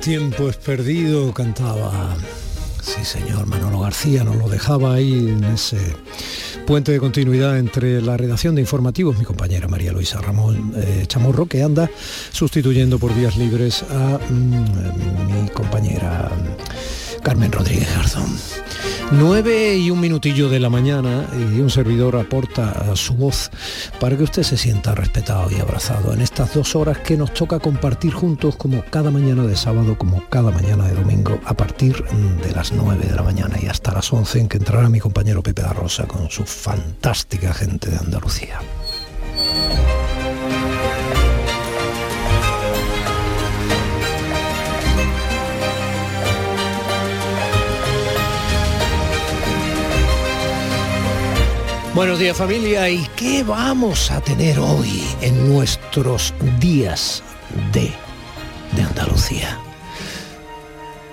tiempo es perdido, cantaba. Sí, señor, Manolo García nos lo dejaba ahí en ese puente de continuidad entre la redacción de informativos, mi compañera María Luisa Ramón eh, Chamorro, que anda sustituyendo por días libres a mm, mi compañera Carmen Rodríguez Garzón. 9 y un minutillo de la mañana y un servidor aporta su voz para que usted se sienta respetado y abrazado en estas dos horas que nos toca compartir juntos como cada mañana de sábado, como cada mañana de domingo, a partir de las 9 de la mañana y hasta las 11 en que entrará mi compañero Pepe da Rosa con su fantástica gente de Andalucía. Buenos días familia, ¿y qué vamos a tener hoy en nuestros días de, Andalucía?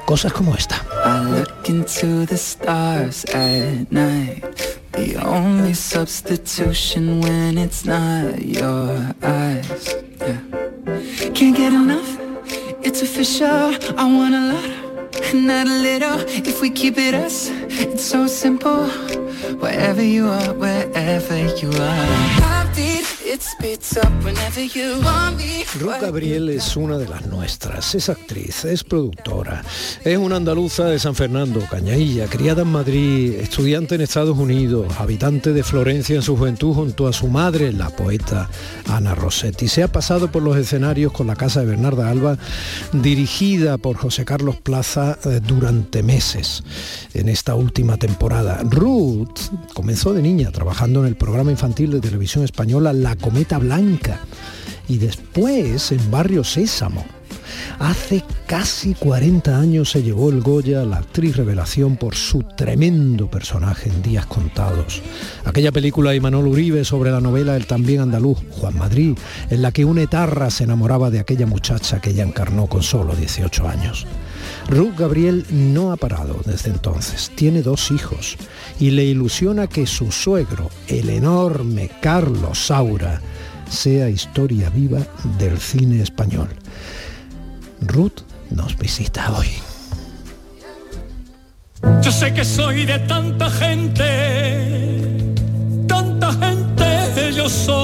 Cosas como esta. I look into the stars at night. The only substitution when it's not your eyes. Yeah. Can't get enough, it's official. I want a lot, not a little. If we keep it us, it's so simple. wherever you are, wherever you are. Ruth Gabriel es una de las nuestras, es actriz, es productora, es una andaluza de San Fernando, Cañailla, criada en Madrid, estudiante en Estados Unidos, habitante de Florencia en su juventud junto a su madre, la poeta Ana Rossetti. Se ha pasado por los escenarios con la casa de Bernarda Alba, dirigida por José Carlos Plaza eh, durante meses en esta última temporada. Ruth comenzó de niña trabajando en el programa infantil de televisión española La Cometa Blanca y después en Barrio Sésamo. Hace casi 40 años se llevó el Goya a la actriz revelación por su tremendo personaje en Días Contados. Aquella película de Manuel Uribe sobre la novela El también andaluz, Juan Madrid, en la que un etarra se enamoraba de aquella muchacha que ella encarnó con solo 18 años. Ruth Gabriel no ha parado desde entonces, tiene dos hijos y le ilusiona que su suegro, el enorme Carlos Saura, sea historia viva del cine español. Ruth nos visita hoy. Yo sé que soy de tanta gente, tanta gente yo soy.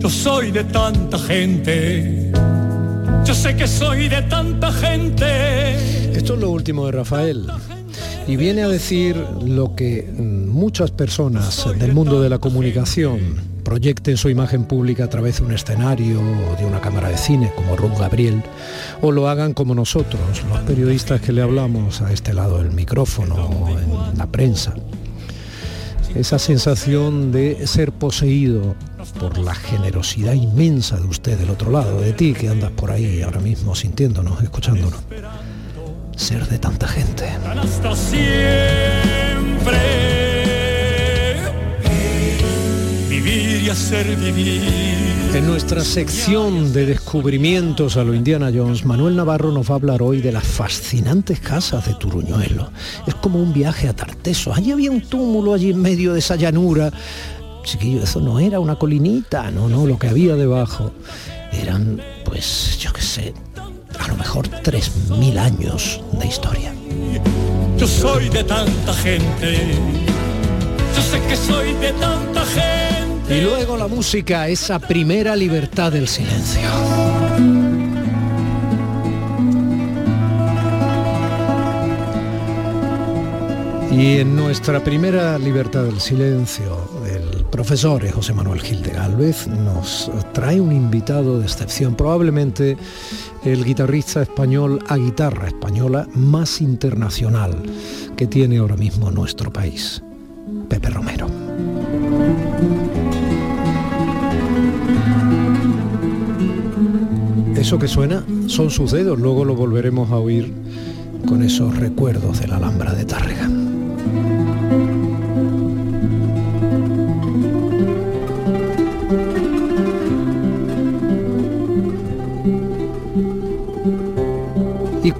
Yo soy de tanta gente. Yo sé que soy de tanta gente. Esto es lo último de Rafael y viene a decir lo que muchas personas del mundo de la comunicación proyecten su imagen pública a través de un escenario o de una cámara de cine, como Ruth Gabriel, o lo hagan como nosotros, los periodistas que le hablamos a este lado del micrófono o en la prensa. Esa sensación de ser poseído por la generosidad inmensa de usted del otro lado, de ti que andas por ahí ahora mismo sintiéndonos, escuchándonos ser de tanta gente. Hasta siempre. Vivir y hacer vivir. En nuestra sección de descubrimientos a lo Indiana Jones, Manuel Navarro nos va a hablar hoy de las fascinantes casas de Turuñuelo. Es como un viaje a Tarteso. Allí había un túmulo allí en medio de esa llanura. Chiquillo, eso no era una colinita, no, no, lo que había debajo eran, pues, yo qué sé, a lo mejor 3.000 años de historia. Yo soy de tanta gente, yo sé que soy de tanta gente. Y luego la música, esa primera libertad del silencio. Y en nuestra primera libertad del silencio, el profesor José Manuel Gil de Galvez nos trae un invitado de excepción, probablemente el guitarrista español a guitarra española más internacional que tiene ahora mismo nuestro país, Pepe Romero. Eso que suena son sus dedos, luego lo volveremos a oír con esos recuerdos de la Alhambra de Tárrega.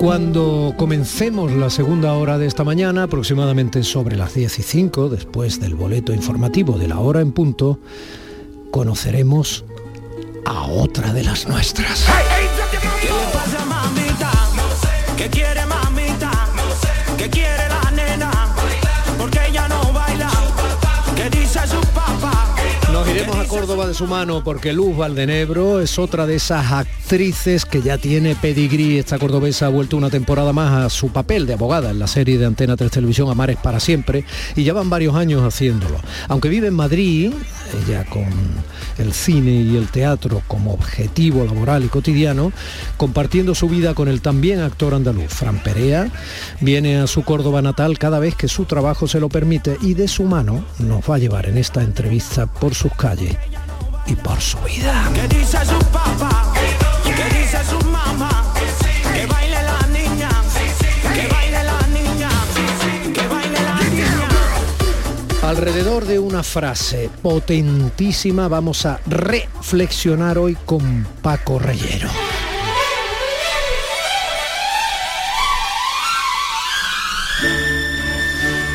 Cuando comencemos la segunda hora de esta mañana, aproximadamente sobre las 10 y 5, después del boleto informativo de la hora en punto, conoceremos a otra de las nuestras. Vamos a Córdoba de su mano porque Luz Valdenebro es otra de esas actrices que ya tiene pedigrí. Esta cordobesa ha vuelto una temporada más a su papel de abogada en la serie de Antena 3 Televisión Amares para siempre y ya van varios años haciéndolo. Aunque vive en Madrid, ella con el cine y el teatro como objetivo laboral y cotidiano, compartiendo su vida con el también actor andaluz, Fran Perea, viene a su Córdoba natal cada vez que su trabajo se lo permite y de su mano nos va a llevar en esta entrevista por sus calles y por su vida. Alrededor de una frase potentísima vamos a reflexionar hoy con Paco Reyero.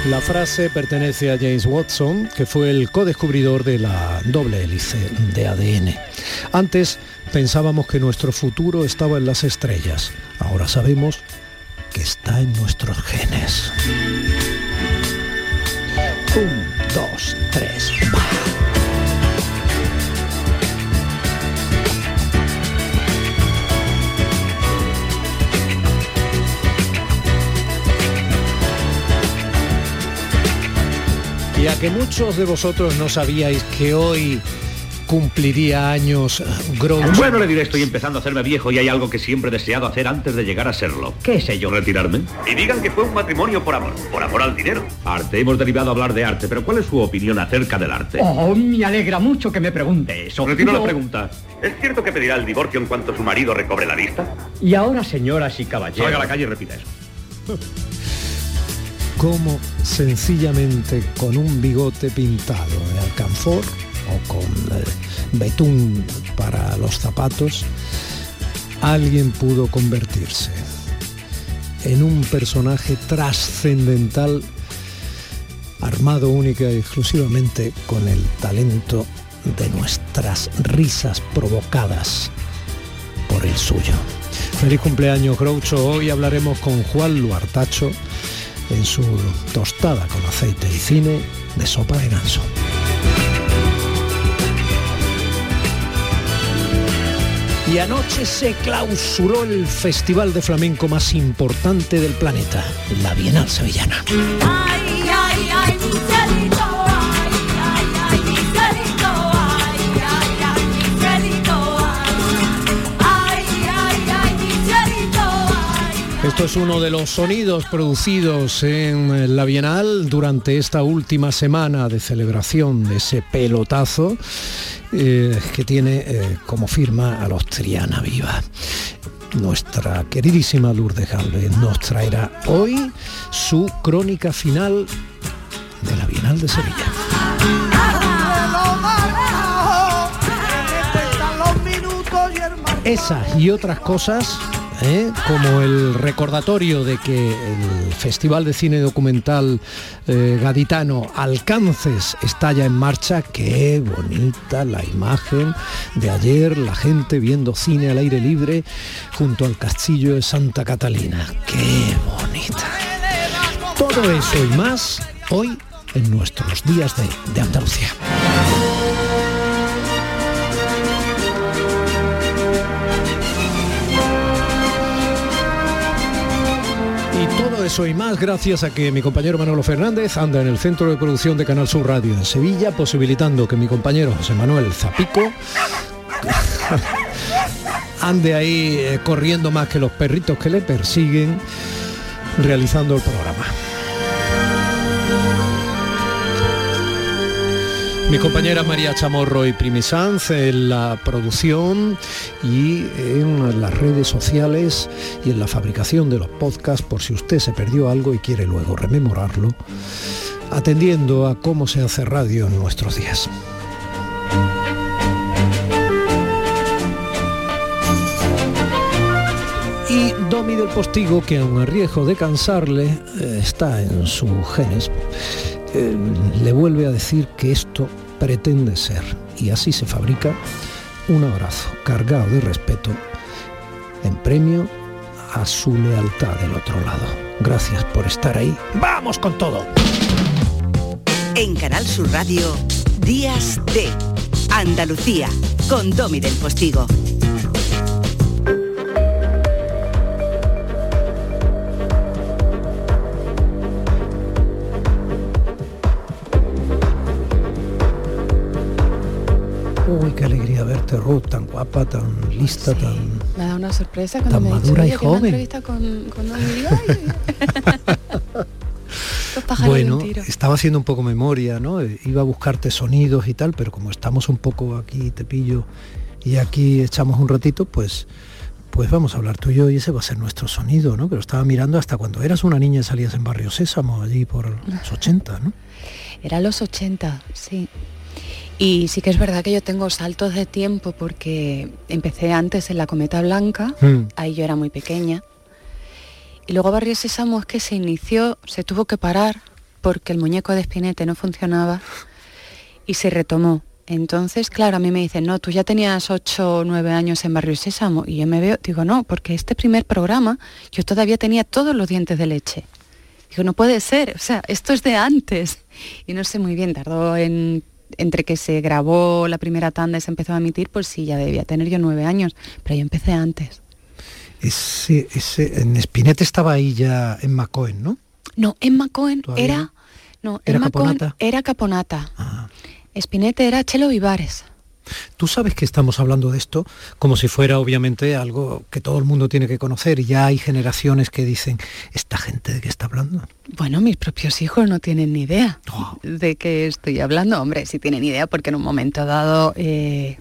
La frase pertenece a James Watson, que fue el codescubridor de la doble hélice de ADN. Antes pensábamos que nuestro futuro estaba en las estrellas. Ahora sabemos que está en nuestros genes. Un, dos, tres, Y a que muchos de vosotros no sabíais que hoy cumpliría años Groucho. Bueno, le diré, estoy empezando a hacerme viejo y hay algo que siempre he deseado hacer antes de llegar a serlo. ¿Qué sé yo? Retirarme. Y digan que fue un matrimonio por amor, por amor al dinero. Arte, hemos derivado a hablar de arte, pero ¿cuál es su opinión acerca del arte? Oh, me alegra mucho que me pregunte eso. Retiro la pregunta. ¿Es cierto que pedirá el divorcio en cuanto su marido recobre la vista? Y ahora, señoras y caballeros... Salga a la calle y repita eso. Como sencillamente con un bigote pintado de alcanfor o con eh, betún para los zapatos, alguien pudo convertirse en un personaje trascendental armado única y exclusivamente con el talento de nuestras risas provocadas por el suyo. Feliz cumpleaños Groucho, hoy hablaremos con Juan Luartacho en su tostada con aceite y cine de sopa de ganso. Y anoche se clausuró el festival de flamenco más importante del planeta, la Bienal Sevillana. Esto es uno de los sonidos producidos en la Bienal durante esta última semana de celebración de ese pelotazo eh, que tiene eh, como firma a los Triana Viva. Nuestra queridísima Lourdes Galvez nos traerá hoy su crónica final de la Bienal de Sevilla. Esas y otras cosas ¿eh? como el recordatorio de que el Festival de Cine Documental eh, Gaditano Alcances está ya en marcha. Qué bonita la imagen de ayer, la gente viendo cine al aire libre junto al castillo de Santa Catalina. Qué bonita. Todo eso y más hoy en nuestros días de Andalucía. Eso y más gracias a que mi compañero Manolo Fernández anda en el centro de producción de Canal Sur Radio en Sevilla, posibilitando que mi compañero José Manuel Zapico ande ahí eh, corriendo más que los perritos que le persiguen, realizando el programa. Mi compañera María Chamorro y Primisanz en la producción y en las redes sociales y en la fabricación de los podcasts por si usted se perdió algo y quiere luego rememorarlo, atendiendo a cómo se hace radio en nuestros días. Y Domi del Postigo, que a riesgo de cansarle, eh, está en sus genes eh, le vuelve a decir que esto pretende ser, y así se fabrica, un abrazo cargado de respeto en premio a su lealtad del otro lado. Gracias por estar ahí. ¡Vamos con todo! En Canal Sur Radio, Días de Andalucía, con Domi del Postigo. Uy, qué alegría verte, Ruth, tan guapa, tan lista, tan... Me ha dado una sorpresa cuando Tan me dicho, madura y "Oye, que una joven". entrevista con, con Domi". Digo, "Ay". Dos pájaros de Bueno, estaba haciendo un poco memoria, ¿no? Eh, Iba a buscarte sonidos y tal, pero como estamos un poco aquí, te pillo, y aquí echamos un ratito, pues pues vamos a hablar tú y yo y ese va a ser nuestro sonido, ¿no? Pero estaba mirando hasta cuando eras una niña y salías en Barrio Sésamo, allí por los 80, ¿no? Era los 80, sí. Y sí que es verdad que yo tengo saltos de tiempo porque empecé antes en la Cometa Blanca, Mm. ahí yo era muy pequeña. Y luego Barrio Sésamo es que se inició, se tuvo que parar porque el muñeco de Spinete no funcionaba y se retomó. Entonces, claro, a mí me dicen, no, tú ya tenías 8 o 9 años en Barrio Sésamo. Y yo me veo, digo, no, porque este primer programa yo todavía tenía todos los dientes de leche. Digo, no puede ser, o sea, esto es de antes. Y no sé muy bien, tardó en, entre que se grabó la primera tanda y se empezó a emitir, pues sí, ya debía tener yo nueve años, pero yo empecé antes. Ese, ese, en Espinete estaba ahí ya en Macoen, ¿no? No, Cohen ¿Todavía era... no? ¿Era Emma Cohen Caponata? era Caponata. Ah. Era Chelo Vivares. Tú sabes que estamos hablando de esto como si fuera obviamente algo que todo el mundo tiene que conocer y ya hay generaciones que dicen, ¿esta gente de qué está hablando? Bueno, mis propios hijos no tienen ni idea Oh. de qué estoy hablando. Hombre, sí tienen idea porque en un momento dado... eh,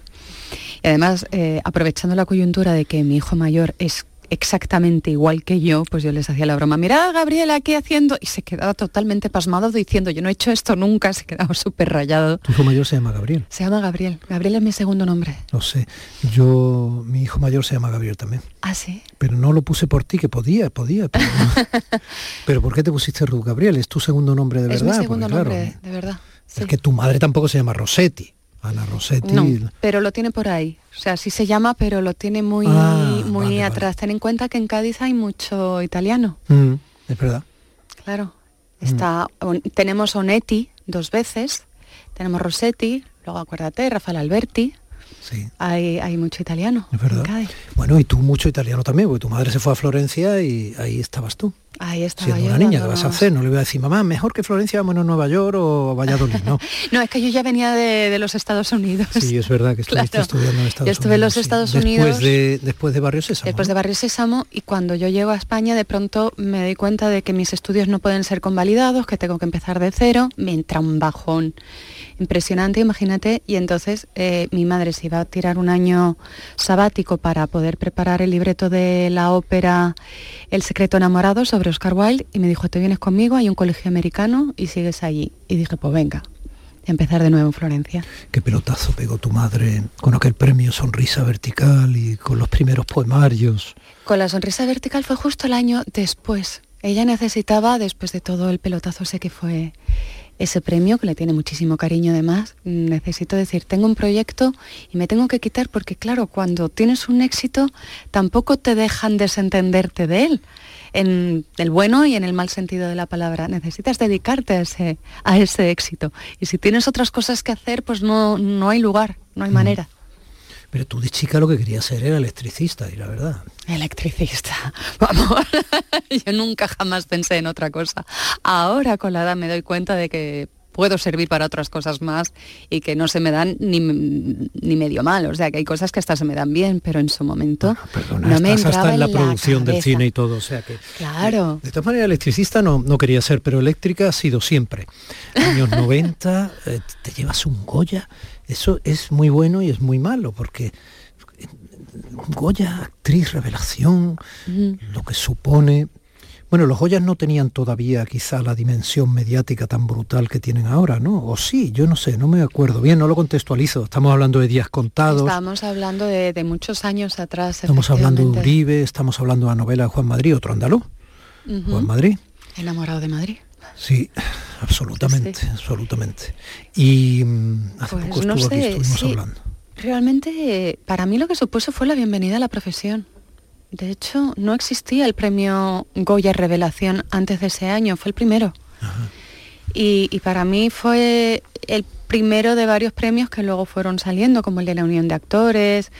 y además, eh, aprovechando la coyuntura de que mi hijo mayor es exactamente igual que yo, pues yo les hacía la broma, mira Gabriel aquí haciendo, y se quedaba totalmente pasmado diciendo, yo no he hecho esto nunca, se quedaba súper rayado. Tu hijo mayor se llama Gabriel. Se llama Gabriel. Gabriel es mi segundo nombre. Lo sé. Yo, mi hijo mayor se llama Gabriel también. Ah, sí. Pero no lo puse por ti, que podía, podía. Pero, no. pero ¿por qué te pusiste Ruth Gabriel? ¿Es tu segundo nombre de es mi verdad? segundo Porque, claro, nombre, de verdad. Es que tu madre tampoco se llama Rossetti. Ana Rossetti. No, pero lo tiene por ahí. O sea, sí se llama, pero lo tiene muy, Ah, muy vale, atrás. Ten en cuenta que en Cádiz hay mucho italiano. Mm, es verdad. Claro. Mm. Está, on- tenemos Onetti dos veces, tenemos Rossetti, luego acuérdate, Rafael Alberti. Sí. Hay, hay mucho italiano Es verdad. en Cádiz. Bueno, y tú mucho italiano también, porque tu madre se fue a Florencia y ahí estabas tú. Ahí estaba Siendo yo una niña, ¿qué vas a hacer? No le voy a decir, mamá, mejor que Florencia, vámonos a Nueva York o Valladolid, no. No, es que yo ya venía de, de los Estados Unidos. Sí, es verdad que estuviste Claro. estudiando en Estados Yo estuve en Unidos. los Estados sí. Unidos. Después de, después de Barrio Sésamo. Después de. Barrio Sésamo y cuando yo llego a España de pronto me doy cuenta de que mis estudios no pueden ser convalidados, que tengo que empezar de cero, me entra un bajón impresionante, imagínate, y entonces eh, mi madre se iba a tirar un año sabático para poder preparar el libreto de la ópera El secreto enamorado sobre Oscar Wilde y me dijo, te vienes conmigo, hay un colegio americano y sigues allí. Y dije, pues venga, y empezar de nuevo en Florencia. Qué pelotazo pegó tu madre con aquel premio Sonrisa Vertical y con los primeros poemarios. Con la sonrisa vertical fue justo el año después. Ella necesitaba, después de todo el pelotazo sé que fue ese premio, que le tiene muchísimo cariño además, necesito decir, tengo un proyecto y me tengo que quitar porque claro, cuando tienes un éxito tampoco te dejan desentenderte de él, en el bueno y en el mal sentido de la palabra. Necesitas dedicarte a ese, a ese éxito. Y si tienes otras cosas que hacer, pues no, no hay lugar, no hay manera. Pero tú de chica lo que querías ser era electricista, y la verdad. Electricista. Vamos, yo nunca jamás pensé en otra cosa. Ahora con la edad me doy cuenta de que puedo servir para otras cosas más y que no se me dan ni, ni medio mal. O sea, que hay cosas que hasta se me dan bien, pero en su momento Perdona, no me entraba hasta en la en producción del cine y todo, o sea que... Claro. De todas maneras, electricista no, no quería ser, pero eléctrica ha sido siempre. Años 90, eh, te llevas un Goya. Eso es muy bueno y es muy malo, porque eh, Goya, actriz, revelación, lo que supone... Bueno, los Goyas no tenían todavía quizá la dimensión mediática tan brutal que tienen ahora, ¿no? O sí, yo no sé, no me acuerdo. Bien, no lo contextualizo. Estamos hablando de días contados. Estamos hablando de, de muchos años atrás. Estamos hablando de. Uribe, estamos hablando de la novela de Juan Madrid, otro andaluz. Juan Madrid. Enamorado de Madrid. Sí, absolutamente, absolutamente. Y mm, hace Pues poco no estuvo aquí, sé, estuvimos sí. hablando. Realmente, eh, para mí lo que supuso fue la bienvenida a la profesión. De hecho, no existía el premio Goya Revelación antes de ese año, fue el primero. Y, y para mí fue el primero de varios premios que luego fueron saliendo, como el de la Unión de Actores.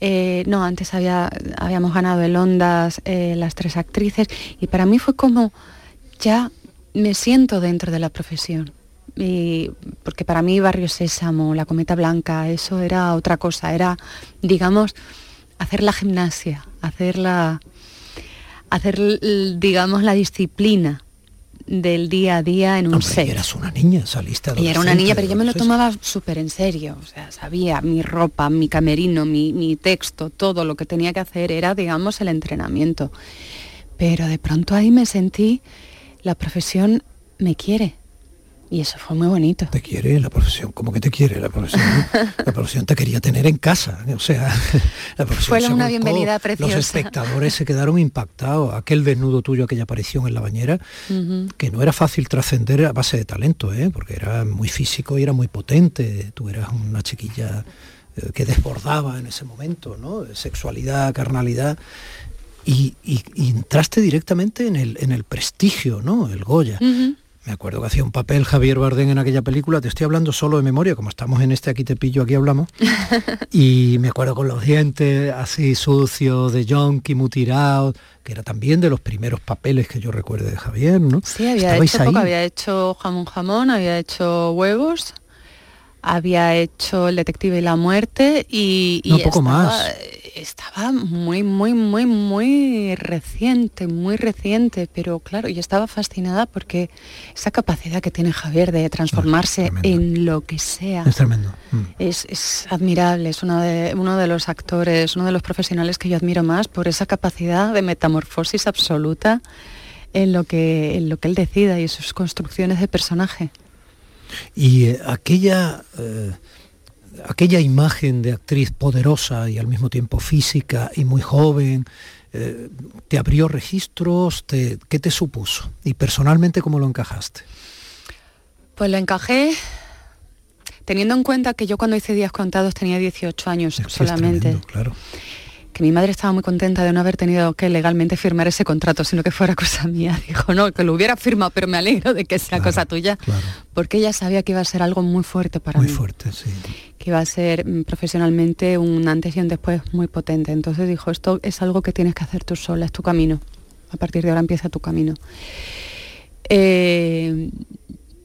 Eh, no, antes había, habíamos ganado el Ondas eh, las tres actrices y para mí fue como ya me siento dentro de la profesión. Y, porque para mí Barrio Sésamo, La Cometa Blanca, eso era otra cosa, era, digamos, hacer la gimnasia, hacer la, hacer, digamos, la disciplina del día a día en un Hombre, set. Y eras una niña, saliste Y era una niña, pero yo me lo tomaba súper en serio. O sea, sabía mi ropa, mi camerino, mi, mi texto, todo lo que tenía que hacer era, digamos, el entrenamiento. Pero de pronto ahí me sentí, la profesión me quiere. Y eso fue muy bonito. Te quiere la profesión, ¿cómo que te quiere la profesión? La profesión te quería tener en casa, o sea, la profesión Fue una volcó, bienvenida preciosa. Los espectadores se quedaron impactados. Aquel desnudo tuyo, aquella aparición en la bañera, que no era fácil trascender a base de talento, ¿eh? porque era muy físico y era muy potente. Tú eras una chiquilla eh, que desbordaba en ese momento, ¿no? Sexualidad, carnalidad. Y, y- y entraste directamente en el, en el prestigio, ¿no? El Goya. Me acuerdo que hacía un papel Javier Bardem en aquella película, te estoy hablando solo de memoria, como estamos en este aquí te pillo, aquí hablamos. y me acuerdo con los dientes así sucios, de yonki, mutilado, que era también de los primeros papeles que yo recuerdo de Javier, ¿no? Sí, había Estabais hecho poco, había hecho jamón jamón, había hecho huevos, había hecho el detective y la muerte y, y No, poco estaba, más. estaba muy, muy, muy, muy reciente, muy reciente, pero claro, yo estaba fascinada porque esa capacidad que tiene Javier de transformarse tremendo. en lo que sea. Es tremendo. Mm. Es, es admirable, es uno de, uno de los actores, uno de los profesionales que yo admiro más por esa capacidad de metamorfosis absoluta en lo que, en lo que él decida y sus construcciones de personaje. Y eh, aquella, eh, aquella imagen de actriz poderosa y al mismo tiempo física y muy joven, eh, ¿te abrió registros? Te- ¿Qué te supuso? Y personalmente, ¿cómo lo encajaste? Pues lo encajé teniendo en cuenta que yo cuando hice días contados tenía 18 años Es que solamente. tremendo, claro. Que mi madre estaba muy contenta de no haber tenido que legalmente firmar ese contrato, sino que fuera cosa mía. Dijo, no, que lo hubiera firmado, pero me alegro de que sea Claro, cosa tuya, claro. porque ella sabía que iba a ser algo muy fuerte para Muy mí. fuerte, sí. que iba a ser mm, profesionalmente un antes y un después muy potente. Entonces dijo, esto es algo que tienes que hacer tú sola, es tu camino. A partir de ahora empieza tu camino. Eh,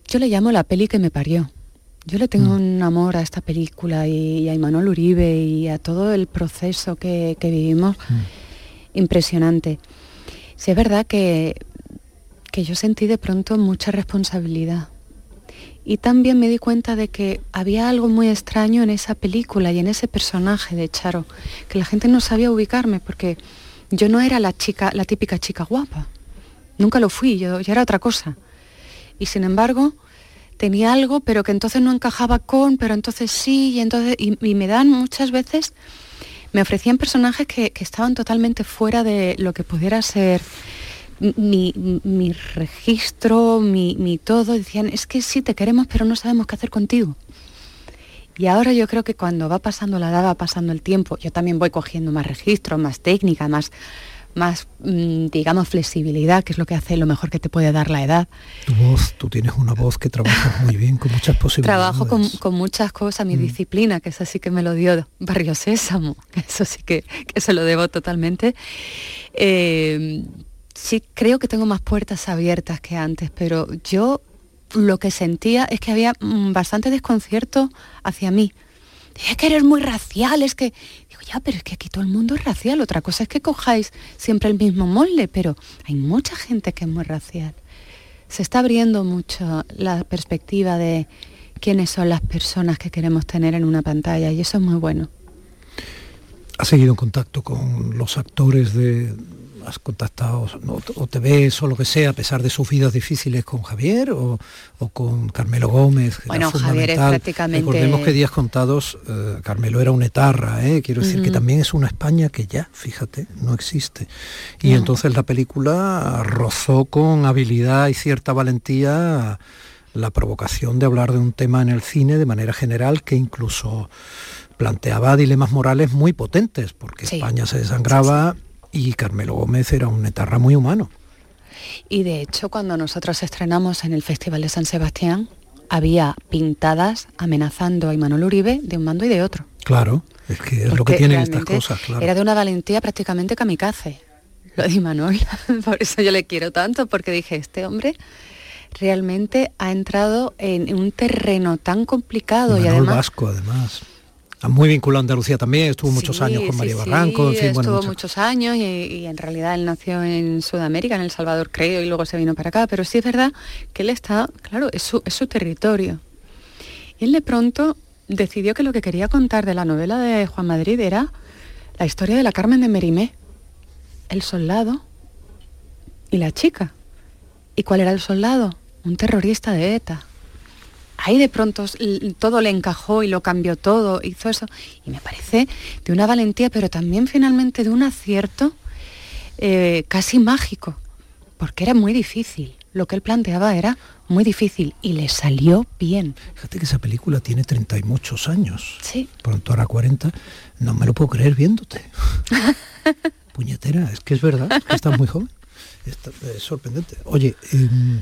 yo le llamo la peli que me parió. Yo le tengo un amor a esta película y, y a Imanol Uribe y a todo el proceso que, que vivimos impresionante. Sí, es verdad que, que yo sentí de pronto mucha responsabilidad. Y también me di cuenta de que había algo muy extraño en esa película y en ese personaje de Charo, que la gente no sabía ubicarme porque yo no era la chica, la típica chica guapa. Nunca lo fui, yo, yo era otra cosa. Y sin embargo, tenía algo, pero que entonces no encajaba con, pero entonces sí, y entonces, y, me dan muchas veces, me ofrecían personajes que, que estaban totalmente fuera de lo que pudiera ser mi, mi registro, mi, mi todo, decían, es que sí te queremos, pero no sabemos qué hacer contigo. Y ahora yo creo que cuando va pasando la edad, va pasando el tiempo, yo también voy cogiendo más registro, más técnica, más, más mm, digamos, flexibilidad, que es lo que hace lo mejor que te puede dar la edad. Tu voz, tú tienes una voz que trabajas muy bien, con muchas posibilidades. Trabajo con, con muchas cosas, mi disciplina, que eso sí que me lo dio Barrio Sésamo, que eso sí que, que se lo debo totalmente. Eh, sí creo que tengo más puertas abiertas que antes, pero yo lo que sentía es que había mm, bastante desconcierto hacia mí. Es que eres muy racial, es que... Ya, pero es que aquí todo el mundo es racial. Otra cosa es que cojáis siempre el mismo molde, pero hay mucha gente que es muy racial. Se está abriendo mucho la perspectiva de quiénes son las personas que queremos tener en una pantalla y eso es muy bueno. ¿Has seguido en contacto con los actores de... ¿Has contactado no, o te ves o lo que sea, a pesar de sus vidas difíciles con Javier o, o con Carmelo Gómez? que era Bueno, Javier es prácticamente- Recordemos que días contados, eh, Carmelo era un etarra, ¿eh? quiero decir que también es una España que ya, fíjate, no existe. Y No. entonces la película rozó con habilidad y cierta valentía la provocación de hablar de un tema en el cine de manera general que incluso planteaba dilemas morales muy potentes, porque Sí. España se desangraba y Carmelo Gómez era un etarra muy humano. Y de hecho, cuando nosotros estrenamos en el Festival de San Sebastián, había pintadas amenazando a Imanol Uribe de un mando y de otro. Claro, es que es lo que tienen estas cosas, claro. Era de una valentía prácticamente kamikaze, lo de Imanol. Por eso yo le quiero tanto, porque dije, este hombre realmente ha entrado en un terreno tan complicado y además... vasco, además. Muy vinculado a Andalucía también, estuvo muchos años con María Barranco, en fin, estuvo muchos años y, en realidad él nació en Sudamérica, en El Salvador creo, y luego se vino para acá, pero sí es verdad que él está, claro, es su, es su territorio. Y él de pronto decidió que lo que quería contar de la novela de Juan Madrid era la historia de la Carmen de Merimé, el soldado y la chica. ¿Y cuál era el soldado? Un terrorista de ETA ahí de pronto todo le encajó y lo cambió todo, hizo eso. Y me parece de una valentía, pero también finalmente de un acierto eh, casi mágico, porque era muy difícil. Lo que él planteaba era muy difícil y le salió bien. Fíjate que esa película tiene 30 y muchos años. Sí. Pronto ahora 40. No me lo puedo creer viéndote. Puñetera, es que es verdad, es que estás muy joven. es sorprendente. Oye, em,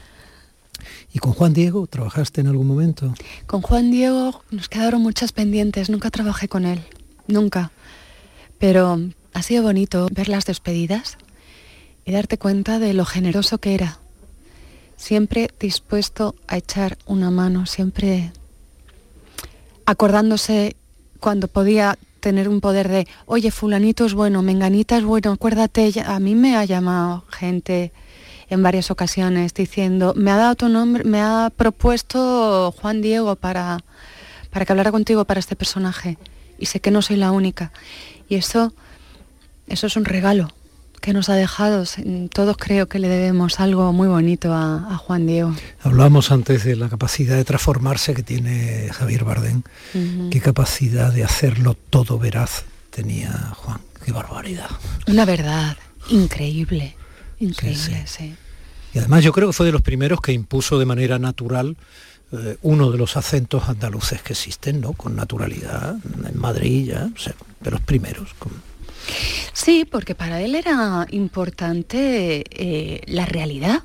¿Y con Juan Diego trabajaste en algún momento? Con Juan Diego nos quedaron muchas pendientes, nunca trabajé con él, nunca. Pero ha sido bonito ver las despedidas y darte cuenta de lo generoso que era. Siempre dispuesto a echar una mano, siempre acordándose cuando podía tener un poder de, oye, fulanito es bueno, menganita es bueno, acuérdate, a mí me ha llamado gente en varias ocasiones diciendo, me ha dado tu nombre, me ha propuesto Juan Diego para, para que hablara contigo para este personaje. Y sé que no soy la única. Y eso, eso es un regalo que nos ha dejado. Todos creo que le debemos algo muy bonito a, Juan Diego. Hablábamos antes de la capacidad de transformarse que tiene Javier Bardem. Qué capacidad de hacerlo todo veraz tenía Juan. Qué barbaridad. Una verdad increíble. Increíble, sí, Y además yo creo que fue de los primeros que impuso de manera natural eh, uno de los acentos andaluces que existen, ¿no? Con naturalidad, en Madrid ya, de los primeros. Sí, porque para él era importante eh, la realidad.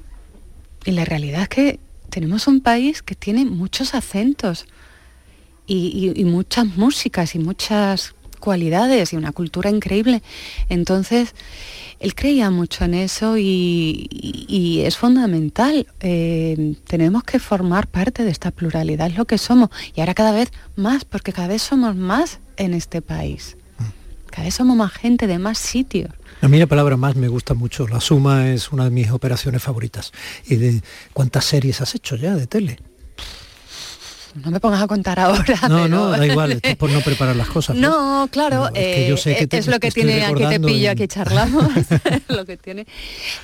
Y la realidad es que tenemos un país que tiene muchos acentos y muchas músicas y muchas cualidades y una cultura increíble. Entonces, él creía mucho en eso y, es fundamental. Eh, tenemos que formar parte de esta pluralidad, es lo que somos. Y ahora cada vez más, porque cada vez somos más en este país. Cada vez somos más gente de más sitios. A mí la palabra más me gusta mucho. La suma es una de mis operaciones favoritas. ¿Y de cuántas series has hecho ya de tele? No me pongas a contar ahora. No, no, da igual, es por no preparar las cosas. No, claro, es, lo que tiene, aquí te pillo, aquí charlamos, lo que tiene.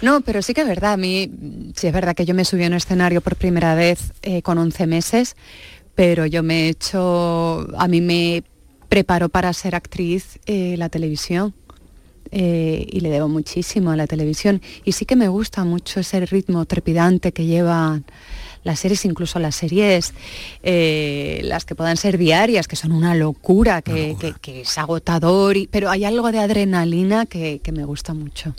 No, pero sí que es verdad, a mí, sí es verdad que yo me subí a un escenario por primera vez eh, con 11 meses, pero yo me he hecho, a mí me preparó para ser actriz eh, la televisión. Eh, y le debo muchísimo a la televisión. Y sí que me gusta mucho ese ritmo trepidante que lleva las series, incluso las series, eh, las que puedan ser diarias, que son una locura, que, es agotador, pero hay algo de adrenalina que, me gusta mucho.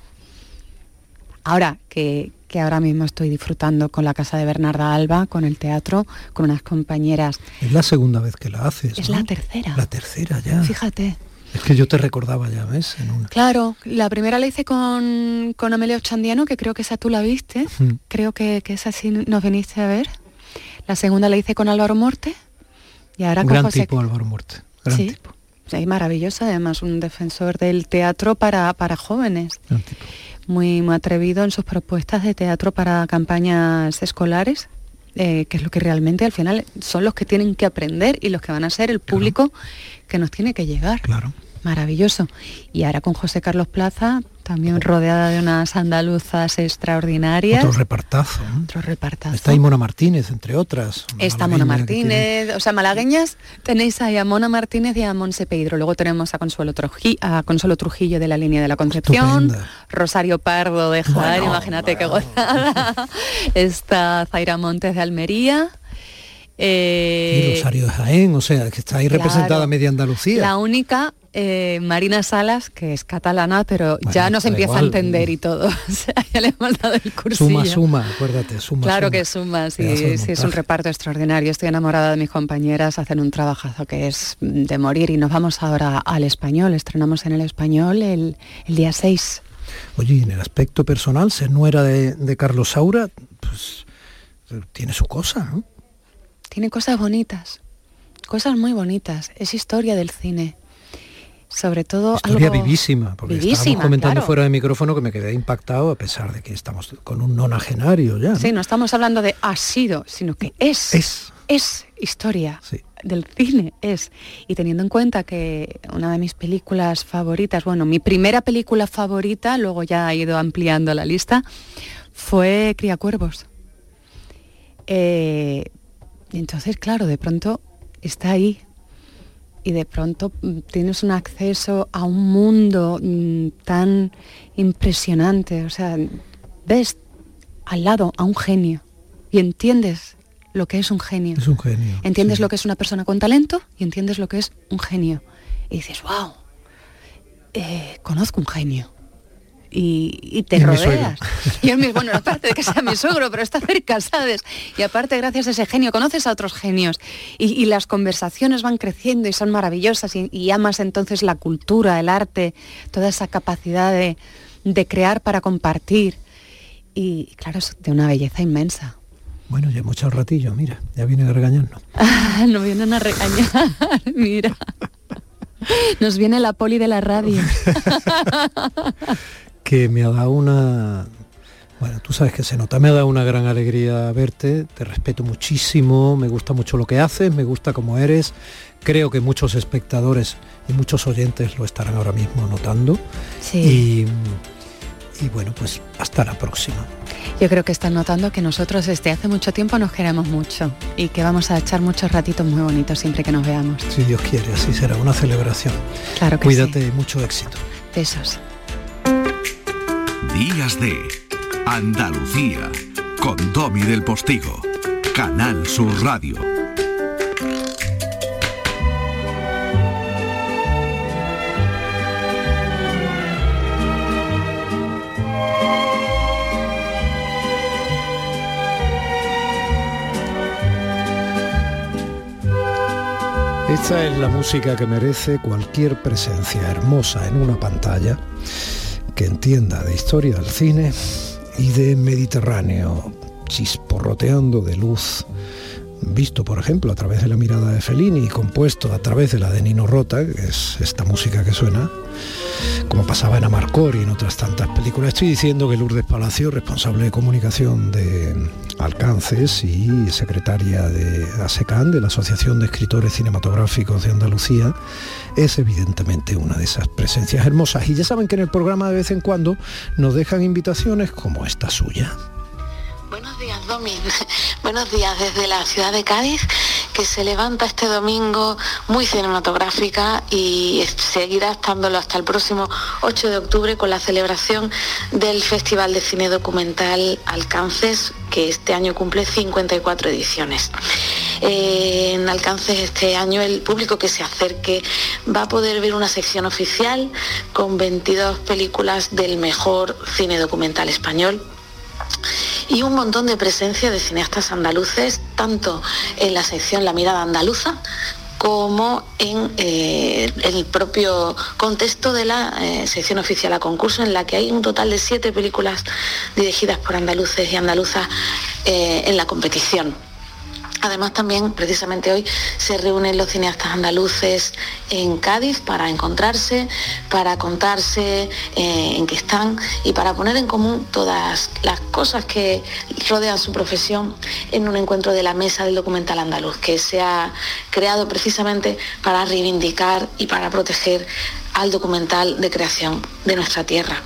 Ahora que, ahora mismo estoy disfrutando con la casa de Bernarda Alba, con el teatro, con unas compañeras. Es la segunda vez que la haces. Es la tercera. La tercera ya. Fíjate. Es que yo te recordaba ya, ¿ves? Claro, la primera la hice con, con Amelio Chandiano, que creo que esa tú la viste. Creo que, que, esa sí nos viniste a ver. La segunda la hice con Álvaro Morte. Y ahora con gran tipo Álvaro Morte. Gran sí. tipo. Sí, maravilloso, además un defensor del teatro para, para jóvenes. Muy, muy atrevido en sus propuestas de teatro para campañas escolares. Eh, que es lo que realmente al final son los que tienen que aprender y los que van a ser el público que nos tiene que llegar. Claro maravilloso. Y ahora con José Carlos Plaza, también rodeada de unas andaluzas extraordinarias. Otro repartazo. Otro repartazo. Está ahí Mona Martínez, entre otras. Está Mona Martínez, o sea, malagueñas tenéis ahí a Mona Martínez y a Monse Pedro. Luego tenemos a Consuelo, Trujillo, a Consuelo Trujillo de la línea de la Concepción, Rosario Pardo de Jaén, imagínate qué gozada. Está Zaira Montes de Almería. Eh, y Rosario de Jaén, o sea, que está ahí representada media Andalucía. La única eh, Marina Salas, que es catalana, pero ya nos empieza a entender y todo. O sea, ya le hemos dado el cursillo. Suma, suma, acuérdate, suma. Claro que suma, sí, sí, es un reparto extraordinario. Estoy enamorada de mis compañeras, hacen un trabajazo que es de morir y nos vamos ahora al español. Estrenamos en el español el, día 6. Oye, en el aspecto personal, ser nuera de, de Carlos Saura, pues tiene su cosa, ¿no? Tiene cosas bonitas, cosas muy bonitas. Es historia del cine. Sobre todo historia vivísima, porque estábamos comentando fuera de micrófono que me quedé impactado a pesar de que estamos con un nonagenario ya. Sí, no estamos hablando de ha sido, sino que es. Es. Es historia. del cine es. Y teniendo en cuenta que una de mis películas favoritas, bueno, mi primera película favorita, luego ya ha ido ampliando la lista, fue Cría Cuervos. Eh, entonces, claro, de pronto está ahí y de pronto mm, tienes un acceso a un mundo mm, tan impresionante, o sea, ves al lado a un genio y entiendes lo que es un genio. Es un genio. Entiendes lo que es una persona con talento y entiendes lo que es un genio. Y dices, wow, eh, conozco un genio y, te rodeas. Y bueno, aparte de que sea mi suegro, pero está cerca, ¿sabes? Y aparte, gracias a ese genio, conoces a otros genios y, las conversaciones van creciendo y son maravillosas y, amas entonces la cultura, el arte, toda esa capacidad de, crear para compartir. Y claro, es de una belleza inmensa. Bueno, ya mucho ratillo, mira, ya viene a regañarnos. no vienen a regañar, mira. Nos viene la poli de la radio. Que me ha dado una... Bueno, tú sabes que se nota, me ha dado una gran alegría verte, te respeto muchísimo, me gusta mucho lo que haces, me gusta cómo eres, creo que muchos espectadores y muchos oyentes lo estarán ahora mismo notando. Sí. Y, bueno, pues hasta la próxima. Yo creo que están notando que nosotros desde hace mucho tiempo nos queremos mucho y que vamos a echar muchos ratitos muy bonitos siempre que nos veamos. Si Dios quiere, así será una celebración. Claro que Cuídate y mucho éxito. Besos. Días de Andalucía con Domi del Postigo, Canal Sur Radio. Esta es la música que merece cualquier presencia hermosa en una pantalla que entienda de historia del cine y de Mediterráneo, chisporroteando de luz, visto por ejemplo a través de la mirada de Fellini y compuesto a través de la de Nino Rota, que es esta música que suena, como pasaba en Amarcor y en otras tantas películas. Estoy diciendo que Lourdes Palacio, responsable de comunicación de Alcances y secretaria de ASECAN, de la Asociación de Escritores Cinematográficos de Andalucía, es evidentemente una de esas presencias hermosas. Y ya saben que en el programa de vez en cuando nos dejan invitaciones como esta suya. Buenos días, Domi. Buenos días desde la ciudad de Cádiz, que se levanta este domingo muy cinematográfica y seguirá estándolo hasta el próximo 8 de octubre con la celebración del Festival de Cine Documental Alcances, que este año cumple 54 ediciones. Eh, en Alcances este año el público que se acerque va a poder ver una sección oficial con 22 películas del mejor cine documental español y un montón de presencia de cineastas andaluces, tanto en la sección La mirada andaluza como en eh, el propio contexto de la eh, sección oficial a concurso, en la que hay un total de siete películas dirigidas por andaluces y andaluzas eh, en la competición. Además también precisamente hoy se reúnen los cineastas andaluces en Cádiz para encontrarse, para contarse eh, en qué están y para poner en común todas las cosas que rodean su profesión en un encuentro de la mesa del documental andaluz que se ha creado precisamente para reivindicar y para proteger al documental de creación de nuestra tierra.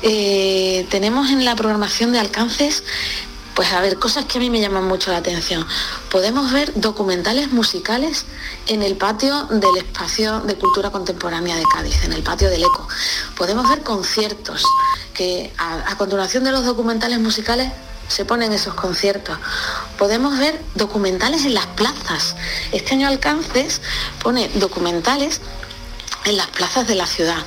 Eh, tenemos en la programación de alcances pues a ver, cosas que a mí me llaman mucho la atención. Podemos ver documentales musicales en el patio del espacio de cultura contemporánea de Cádiz, en el patio del ECO. Podemos ver conciertos que a, continuación de los documentales musicales se ponen esos conciertos. Podemos ver documentales en las plazas. Este año Alcances pone documentales en las plazas de la ciudad,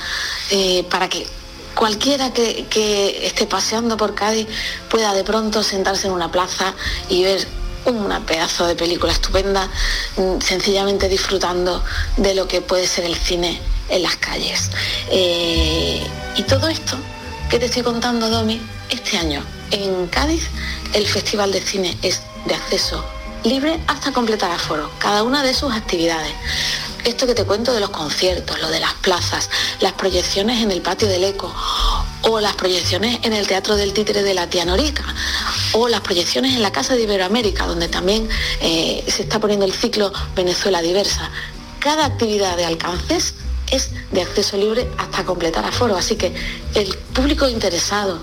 eh, para que cualquiera que, esté paseando por Cádiz pueda de pronto sentarse en una plaza y ver una pedazo de película estupenda, mm, sencillamente disfrutando de lo que puede ser el cine en las calles. Eh, y todo esto que te estoy contando, Domi, este año en Cádiz el Festival de Cine es de acceso libre hasta completar aforo, cada una de sus actividades. Esto que te cuento de los conciertos, lo de las plazas, las proyecciones en el patio del Eco o las proyecciones en el Teatro del Títere de la Tía Norica o las proyecciones en la Casa de Iberoamérica, donde también eh, se está poniendo el ciclo Venezuela Diversa. Cada actividad de alcances es de acceso libre hasta completar aforo, así que el público interesado,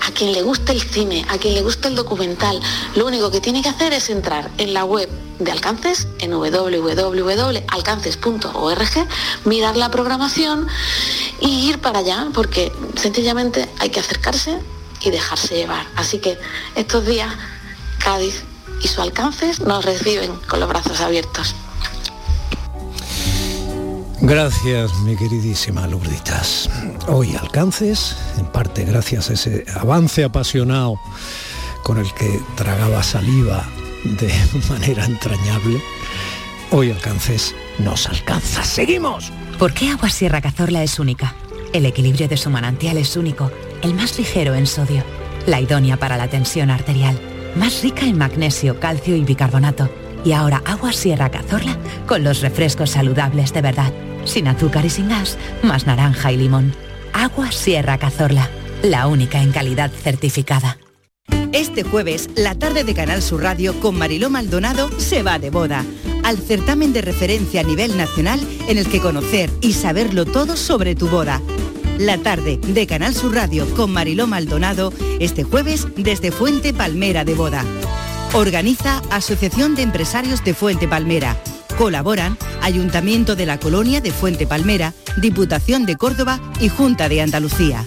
a quien le gusta el cine, a quien le gusta el documental, lo único que tiene que hacer es entrar en la web de Alcances, en www.alcances.org, mirar la programación y ir para allá, porque sencillamente hay que acercarse y dejarse llevar. Así que estos días Cádiz y su Alcances nos reciben con los brazos abiertos. Gracias, mi queridísima Lourditas. Hoy alcances, en parte gracias a ese avance apasionado con el que tragaba saliva de manera entrañable, hoy alcances nos alcanza. ¡Seguimos! ¿Por qué Agua Sierra Cazorla es única? El equilibrio de su manantial es único, el más ligero en sodio, la idónea para la tensión arterial, más rica en magnesio, calcio y bicarbonato. Y ahora Agua Sierra Cazorla con los refrescos saludables de verdad sin azúcar y sin gas, más naranja y limón. Agua Sierra Cazorla, la única en calidad certificada. Este jueves, la tarde de Canal Sur Radio con Mariló Maldonado se va de boda al certamen de referencia a nivel nacional en el que conocer y saberlo todo sobre tu boda. La tarde de Canal Sur Radio con Mariló Maldonado este jueves desde Fuente Palmera de Boda. Organiza Asociación de Empresarios de Fuente Palmera Colaboran Ayuntamiento de la Colonia de Fuente Palmera, Diputación de Córdoba y Junta de Andalucía.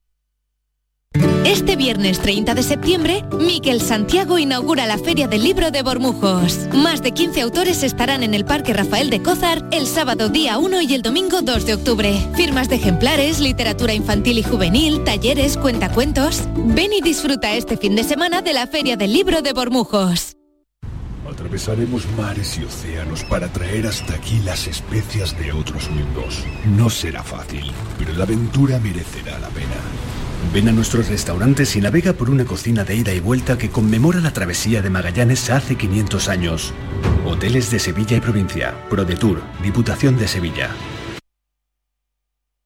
Este viernes 30 de septiembre, Miquel Santiago inaugura la Feria del Libro de Bormujos. Más de 15 autores estarán en el Parque Rafael de Cózar el sábado día 1 y el domingo 2 de octubre. Firmas de ejemplares, literatura infantil y juvenil, talleres, cuentacuentos. Ven y disfruta este fin de semana de la Feria del Libro de Bormujos. Atravesaremos mares y océanos para traer hasta aquí las especias de otros mundos. No será fácil, pero la aventura merecerá la pena. Ven a nuestros restaurantes y navega por una cocina de ida y vuelta que conmemora la travesía de Magallanes hace 500 años. Hoteles de Sevilla y provincia. ProDetour, Diputación de Sevilla.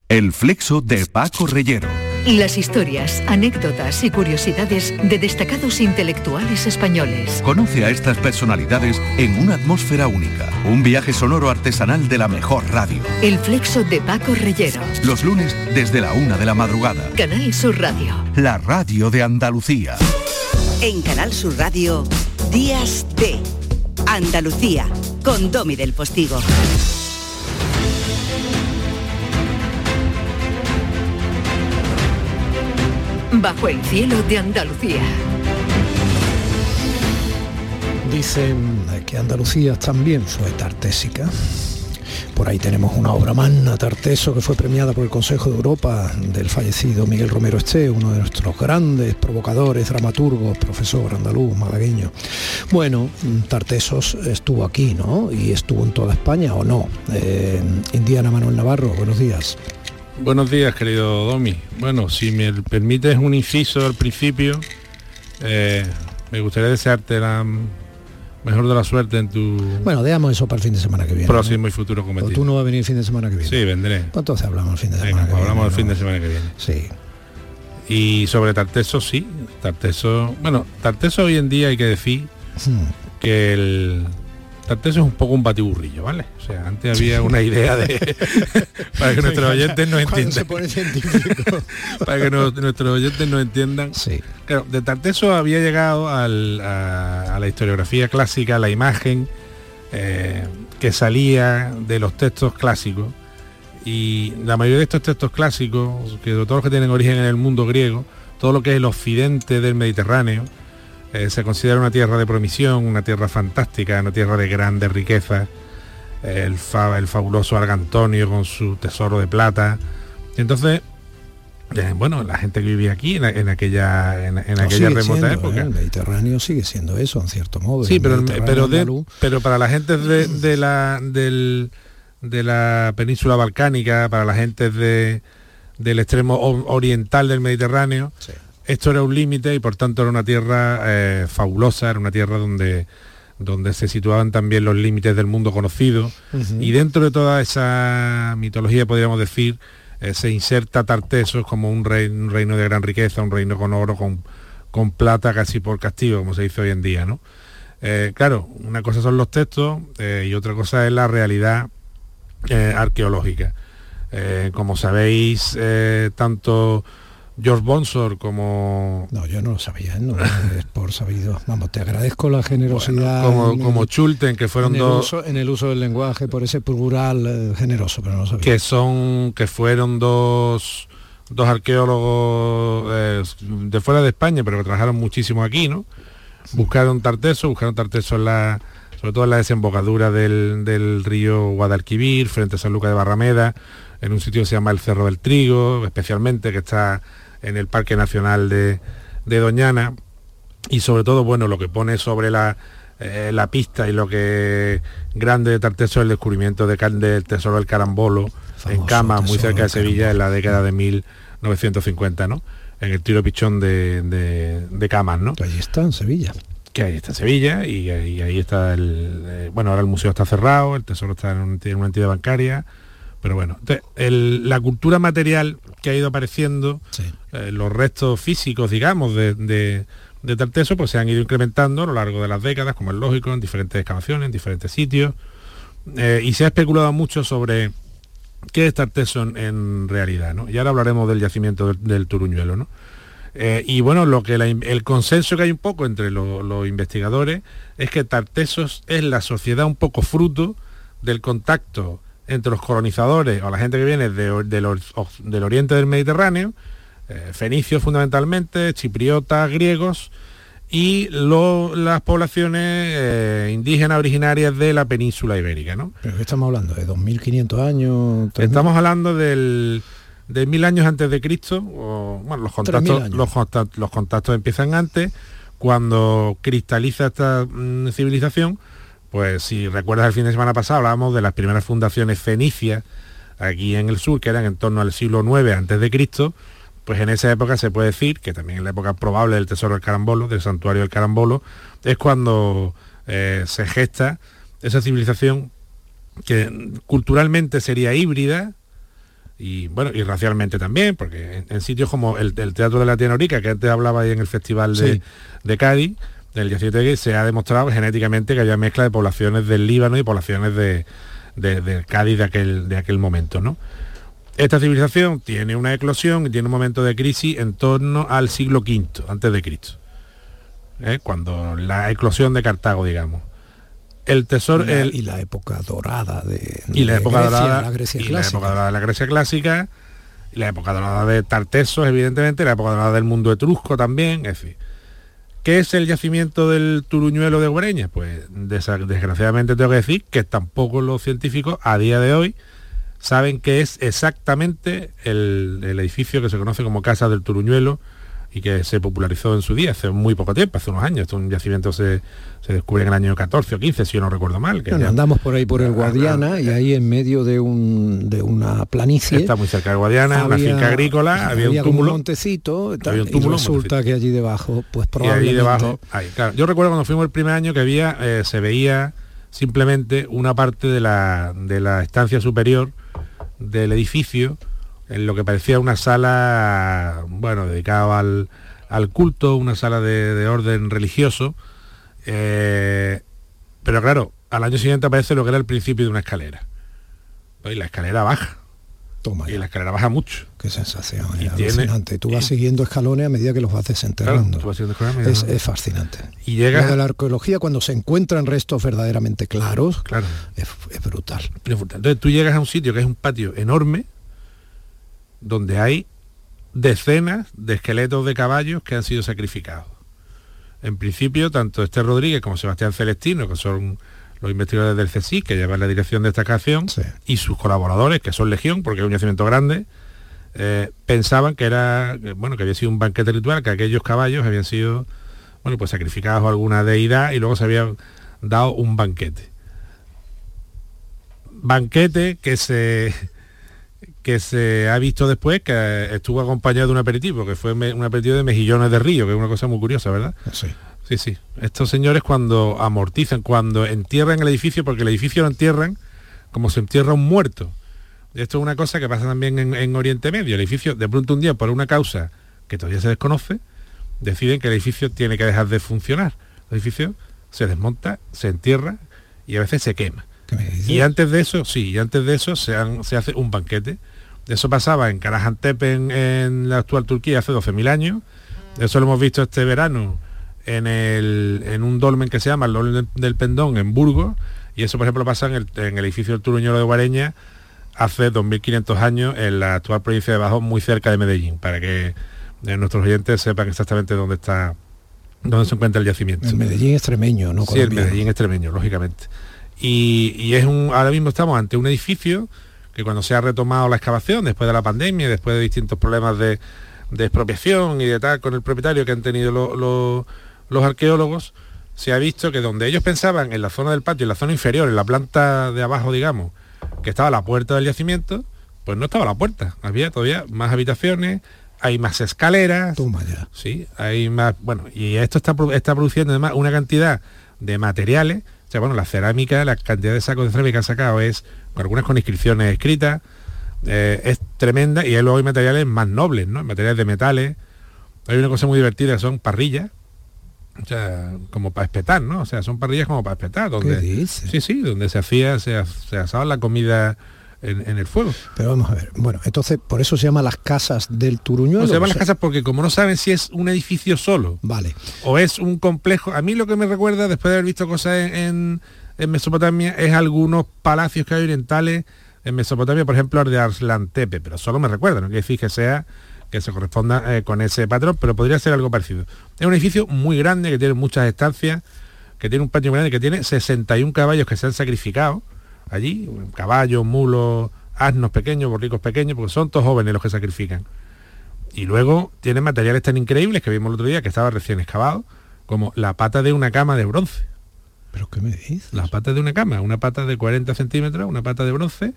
El flexo de Paco Reyero. Las historias, anécdotas y curiosidades de destacados intelectuales españoles. Conoce a estas personalidades en una atmósfera única. Un viaje sonoro artesanal de la mejor radio. El flexo de Paco Reyero. Los lunes desde la una de la madrugada. Canal Sur Radio. La radio de Andalucía. En Canal Sur Radio, Días de Andalucía, con Domi del Postigo. Bajo el cielo de Andalucía. Dicen que Andalucía también fue tartésica. Por ahí tenemos una obra magna, Tarteso, que fue premiada por el Consejo de Europa del fallecido Miguel Romero Esté, uno de nuestros grandes provocadores, dramaturgos, profesor andaluz, malagueño. Bueno, Tartesos estuvo aquí, ¿no? Y estuvo en toda España, ¿o no? Eh, Indiana Manuel Navarro, buenos días. Buenos días, querido Domi. Bueno, si me permites un inciso al principio, eh, me gustaría desearte la mejor de la suerte en tu Bueno, dejamos eso para el fin de semana que viene. próximo y futuro ¿O cometido. tú no vas a venir el fin de semana que viene? Sí, vendré. Pues entonces hablamos el fin de Venga, semana que pues hablamos viene, el fin ¿no? de semana que viene. Sí. Y sobre Tarteso, sí. Tarteso, bueno, Tarteso hoy en día hay que decir Hmm. que el, Tarteso es un poco un batiburrillo, ¿vale? O sea, antes había una idea de... para que nuestros oyentes no entiendan. para que nuestros oyentes no entiendan. Sí. Claro, de Tarteso había llegado a, la historiografía clásica, la imagen eh, que salía de los textos clásicos. Y la mayoría de estos textos clásicos, que todos los que tienen origen en el mundo griego, todo lo que es el occidente del Mediterráneo, eh, se considera una tierra de promisión, una tierra fantástica, una tierra de grandes riquezas, el, el fabuloso Argantonio con su tesoro de plata. entonces, eh, bueno, la gente que vivía aquí en, aquella, en, aquella remota época. ¿eh? El Mediterráneo sigue siendo eso, en cierto modo. Sí, pero, pero, pero para la gente de, la, del, de la península balcánica, para la gente de, del extremo oriental del Mediterráneo, esto era un límite y por tanto era una tierra eh, fabulosa, era una tierra donde, donde se situaban también los límites del mundo conocido. Y dentro de toda esa mitología, podríamos decir, eh, se inserta Tartesos como un, reino de gran riqueza, un reino con oro, con, con plata casi por castigo, como se dice hoy en día. ¿no? Eh, claro, una cosa son los textos y otra cosa es la realidad arqueológica. como sabéis, tanto George Bonsor como... No, yo no lo sabía, no es por sabido. Vamos, te agradezco la generosidad. como, como Chulten, que fueron dos... en el uso del lenguaje, por ese plural eh, generoso, pero no lo sabía. Que son, que fueron dos, dos arqueólogos eh, de fuera de España, pero que trabajaron muchísimo aquí, ¿no? Buscaron Tarteso, buscaron Tarteso en la, sobre todo en la desembocadura del, del río Guadalquivir, frente a San Lucas de Barrameda, en un sitio que se llama el Cerro del Trigo, especialmente, que está en el Parque Nacional de, Doñana y sobre todo, bueno, lo que pone sobre la, eh, la pista y lo que grande de Tarteso es el descubrimiento de, del tesoro del carambolo en Cama, muy cerca de Sevilla, en la década de 1950, ¿no? En el tiro pichón de, de, Camas, ¿no? Ahí está, en Sevilla. Que ahí está Sevilla y, ahí está el... Eh, bueno, ahora el museo está cerrado, el tesoro está en, una entidad bancaria, pero bueno, la cultura material que ha ido apareciendo, eh, los restos físicos, digamos, de, de, Tarteso, pues se han ido incrementando a lo largo de las décadas, como es lógico, en diferentes excavaciones, en diferentes sitios. Eh, y se ha especulado mucho sobre qué es Tarteso en, realidad, ¿no? Y ahora hablaremos del yacimiento del, Turuñuelo, ¿no? Eh, y bueno, lo que el consenso que hay un poco entre los investigadores es que Tartesos es la sociedad un poco fruto del contacto entre los colonizadores o la gente que viene del oriente del Mediterráneo, eh, fenicios fundamentalmente, chipriotas, griegos, y las poblaciones eh, indígenas originarias de la península ibérica. ¿no? ¿Pero qué estamos hablando? ¿De 2.500 años? Estamos hablando del, de mil años antes de Cristo, o, bueno, los contactos, los, contactos empiezan antes, cuando cristaliza esta mm, civilización, pues si recuerdas el fin de semana pasado hablábamos de las primeras fundaciones fenicias aquí en el sur, que eran en torno al siglo IX antes de Cristo, pues en esa época se puede decir, que también en la época probable del tesoro del carambolo, del santuario del carambolo, es cuando eh, se gesta esa civilización que culturalmente sería híbrida, y bueno, y racialmente también, porque en, sitios como el, Teatro de la Tienorica, que antes hablaba ahí en el Festival de, de Cádiz, del yacimiento se ha demostrado genéticamente que había mezcla de poblaciones del Líbano y poblaciones de, Cádiz de aquel, de aquel momento. ¿no? Esta civilización tiene una eclosión y tiene un momento de crisis en torno al siglo V antes de Cristo. ¿eh? Cuando la eclosión de Cartago, digamos. El tesoro. Y la, y la época dorada de, y la época dorada, la Grecia y la época dorada de la Grecia clásica, y la época dorada de Tartesos, evidentemente, la época dorada del mundo etrusco también, es decir ¿Qué es el yacimiento del Turuñuelo de Guareña? Pues desgraciadamente tengo que decir que tampoco los científicos a día de hoy saben qué es exactamente el, el edificio que se conoce como Casa del Turuñuelo, y que se popularizó en su día, hace muy poco tiempo, hace unos años. Un yacimiento se, se descubre en el año 14 o 15, si yo no recuerdo mal. Que andamos por ahí por el Guadiana y ahí en medio de, un, de una planicie. Está muy cerca de Guadiana, una finca agrícola, había, un túmulo. Un montecito, un túmulo, y resulta que allí debajo, pues probablemente... Y ahí debajo, claro. Yo recuerdo cuando fuimos el primer año que había, eh, se veía simplemente una parte de la, de la estancia superior del edificio en lo que parecía una sala, bueno, dedicada al, culto, una sala de, orden religioso. Eh, pero claro, al año siguiente aparece lo que era el principio de una escalera. Pues, y la escalera baja. Toma y la escalera baja mucho. Qué sensación. Y tiene, Tú vas siguiendo escalones a medida que los vas desenterrando. es, fascinante. Y llega de la arqueología cuando se encuentran restos verdaderamente claros, claro. es, brutal. Entonces tú llegas a un sitio que es un patio enorme, donde hay decenas de esqueletos de caballos que han sido sacrificados. En principio, tanto este Rodríguez como Sebastián Celestino, que son los investigadores del CSIC, que llevan la dirección de esta canción, y sus colaboradores, que son Legión, porque es un yacimiento grande, eh, pensaban que era, bueno, que había sido un banquete ritual, que aquellos caballos habían sido, bueno, pues sacrificados a alguna deidad y luego se habían dado un banquete. Banquete que se que se ha visto después que estuvo acompañado de un aperitivo, que fue un aperitivo de mejillones de río, que es una cosa muy curiosa, ¿verdad? Sí. Sí, sí. Estos señores cuando amortizan, cuando entierran el edificio, porque el edificio lo entierran como se entierra un muerto. Esto es una cosa que pasa también en, Oriente Medio. El edificio, de pronto un día, por una causa que todavía se desconoce, deciden que el edificio tiene que dejar de funcionar. El edificio se desmonta, se entierra y a veces se quema. Y antes de eso, sí, y antes de eso se, se hace un banquete eso pasaba en Karajantep, en, la actual Turquía, hace 12.000 años. Eso lo hemos visto este verano en, en un dolmen que se llama el dolmen del Pendón, en Burgos. Y eso, por ejemplo, pasa en el, edificio del Turuñuelo de Guareña hace 2.500 años en la actual provincia de Bajo, muy cerca de Medellín, para que eh, nuestros oyentes sepan exactamente dónde está dónde se encuentra el yacimiento. El Medellín extremeño, ¿no? Sí, el Medellín extremeño, lógicamente. Y, y, es un, ahora mismo estamos ante un edificio que cuando se ha retomado la excavación, después de la pandemia, después de distintos problemas de, expropiación y de tal con el propietario que han tenido los arqueólogos, se ha visto que donde ellos pensaban, en la zona del patio, en la zona inferior, en la planta de abajo, digamos, que estaba la puerta del yacimiento, pues no estaba la puerta. Había todavía más habitaciones, hay más escaleras. Toma ya. Sí, hay más. Bueno, y esto está, está produciendo además una cantidad de materiales. O sea, bueno, la cerámica, la cantidad de sacos de cerámica que han sacado es algunas con inscripciones escritas, eh, es tremenda y luego hay materiales más nobles, ¿no? Materiales de metales. Hay una cosa muy divertida son parrillas, o sea, como para espetar, ¿no? O sea, son parrillas como para espetar, donde sí, sí, donde se hacía, se, asaba la comida en, el fuego. Pero vamos a ver, bueno, entonces por eso se llama las casas del Turuñuelo. se llaman las casas porque como no saben si es un edificio solo, vale, o es un complejo. A mí lo que me recuerda después de haber visto cosas en en Mesopotamia es algunos palacios que hay orientales en Mesopotamia, por ejemplo, el de Arslantepe, pero solo me recuerda, no quiere decir que sea que se corresponda eh, con ese patrón, pero podría ser algo parecido. Es un edificio muy grande que tiene muchas estancias, que tiene un patio muy grande, que tiene 61 caballos que se han sacrificado allí, caballos, mulos, asnos pequeños, borricos pequeños, porque son todos jóvenes los que sacrifican. Y luego tiene materiales tan increíbles que vimos el otro día, que estaba recién excavado, como la pata de una cama de bronce ¿Pero qué me dices? Las patas de una cama, una pata de 40 centímetros, una pata de bronce,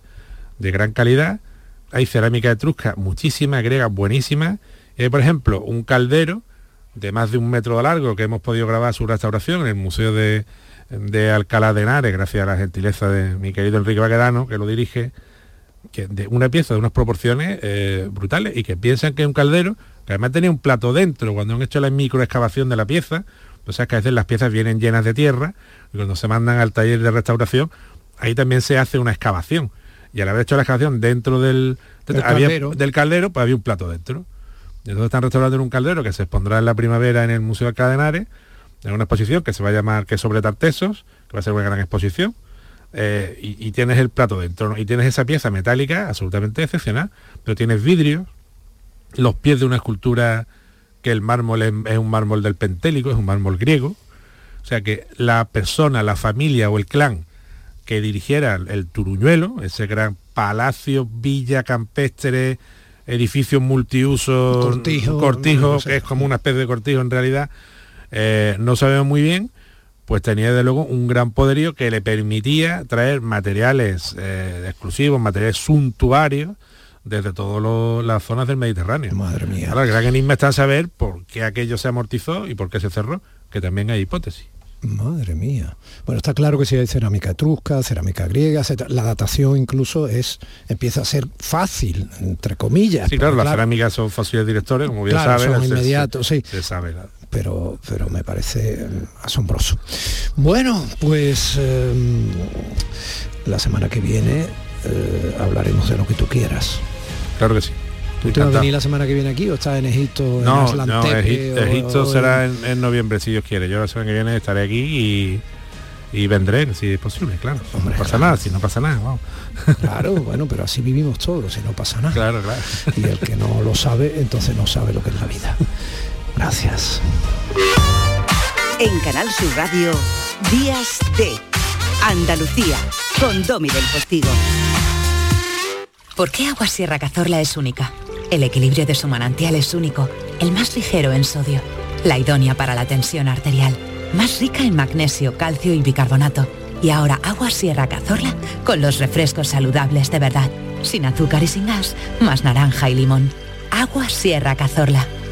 de gran calidad. Hay cerámica etrusca, muchísima, griega, buenísima. Y hay, por ejemplo, un caldero de más de un metro de largo que hemos podido grabar su restauración en el Museo de, Alcalá de Henares, gracias a la gentileza de mi querido Enrique Baquedano, que lo dirige, que de una pieza de unas proporciones eh, brutales y que piensan que es un caldero, que además tenía un plato dentro, cuando han hecho la microexcavación de la pieza, o sea que a veces las piezas vienen llenas de tierra y cuando se mandan al taller de restauración, ahí también se hace una excavación. Y al haber hecho la excavación dentro del, caldero. del caldero, pues había un plato dentro. Entonces están restaurando en un caldero que se expondrá en la primavera en el Museo de Cadenares, en una exposición que se va a llamar que sobre tartesos, que va a ser una gran exposición. Eh, y, tienes el plato dentro, y tienes esa pieza metálica absolutamente excepcional, pero tienes vidrio, los pies de una escultura que el mármol es, un mármol del Pentélico, es un mármol griego. O sea que la persona, la familia o el clan que dirigiera el Turuñuelo, ese gran palacio, villa campestre, edificio multiuso, cortijo, que es como una especie de cortijo en realidad, eh, no sabemos muy bien, pues tenía de luego un gran poderío que le permitía traer materiales eh, exclusivos, materiales suntuarios, desde todas las zonas del Mediterráneo. Madre mía. Ahora, el gran enigma está en saber por qué aquello se amortizó y por qué se cerró, que también hay hipótesis. Madre mía. Bueno, está claro que si hay cerámica etrusca, cerámica griega, la datación incluso es empieza a ser fácil, entre comillas. Sí, claro, las cerámicas son fáciles directores, como bien claro, Son inmediatos, sí. Se sabe. Pero, pero me parece asombroso. Bueno, pues em, la semana que viene eh, hablaremos de lo que tú quieras. Claro que sí. ¿Tú te vas a venir la semana que viene aquí o estás en Egipto? No, no Egipto, será en, noviembre si Dios quiere. Yo la semana que viene estaré aquí y, vendré si es posible, claro. no pasa nada, si no pasa nada, vamos. Claro, bueno, pero así vivimos todos, si no pasa nada. Claro, claro. Y el que no lo sabe, entonces no sabe lo que es la vida. Gracias. En Canal Sur Radio, Días de Andalucía, con Domi del Postigo. ¿Por qué Agua Sierra Cazorla es única? El equilibrio de su manantial es único, el más ligero en sodio, la idónea para la tensión arterial, más rica en magnesio, calcio y bicarbonato. Y ahora agua Sierra Cazorla con los refrescos saludables de verdad, sin azúcar y sin gas, más naranja y limón. Agua Sierra Cazorla,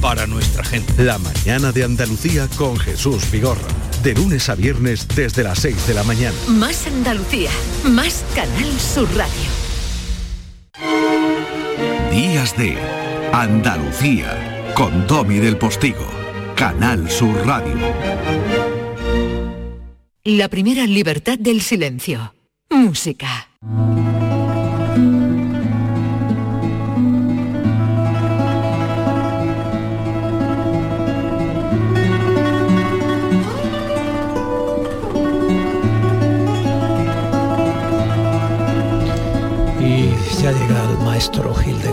para nuestra gente. La mañana de Andalucía con Jesús Vigorra. De lunes a viernes desde las 6 de la mañana. Más Andalucía, más Canal Sur Radio. Días de Andalucía con Domi del Postigo, Canal Sur Radio. La primera libertad del silencio. Música.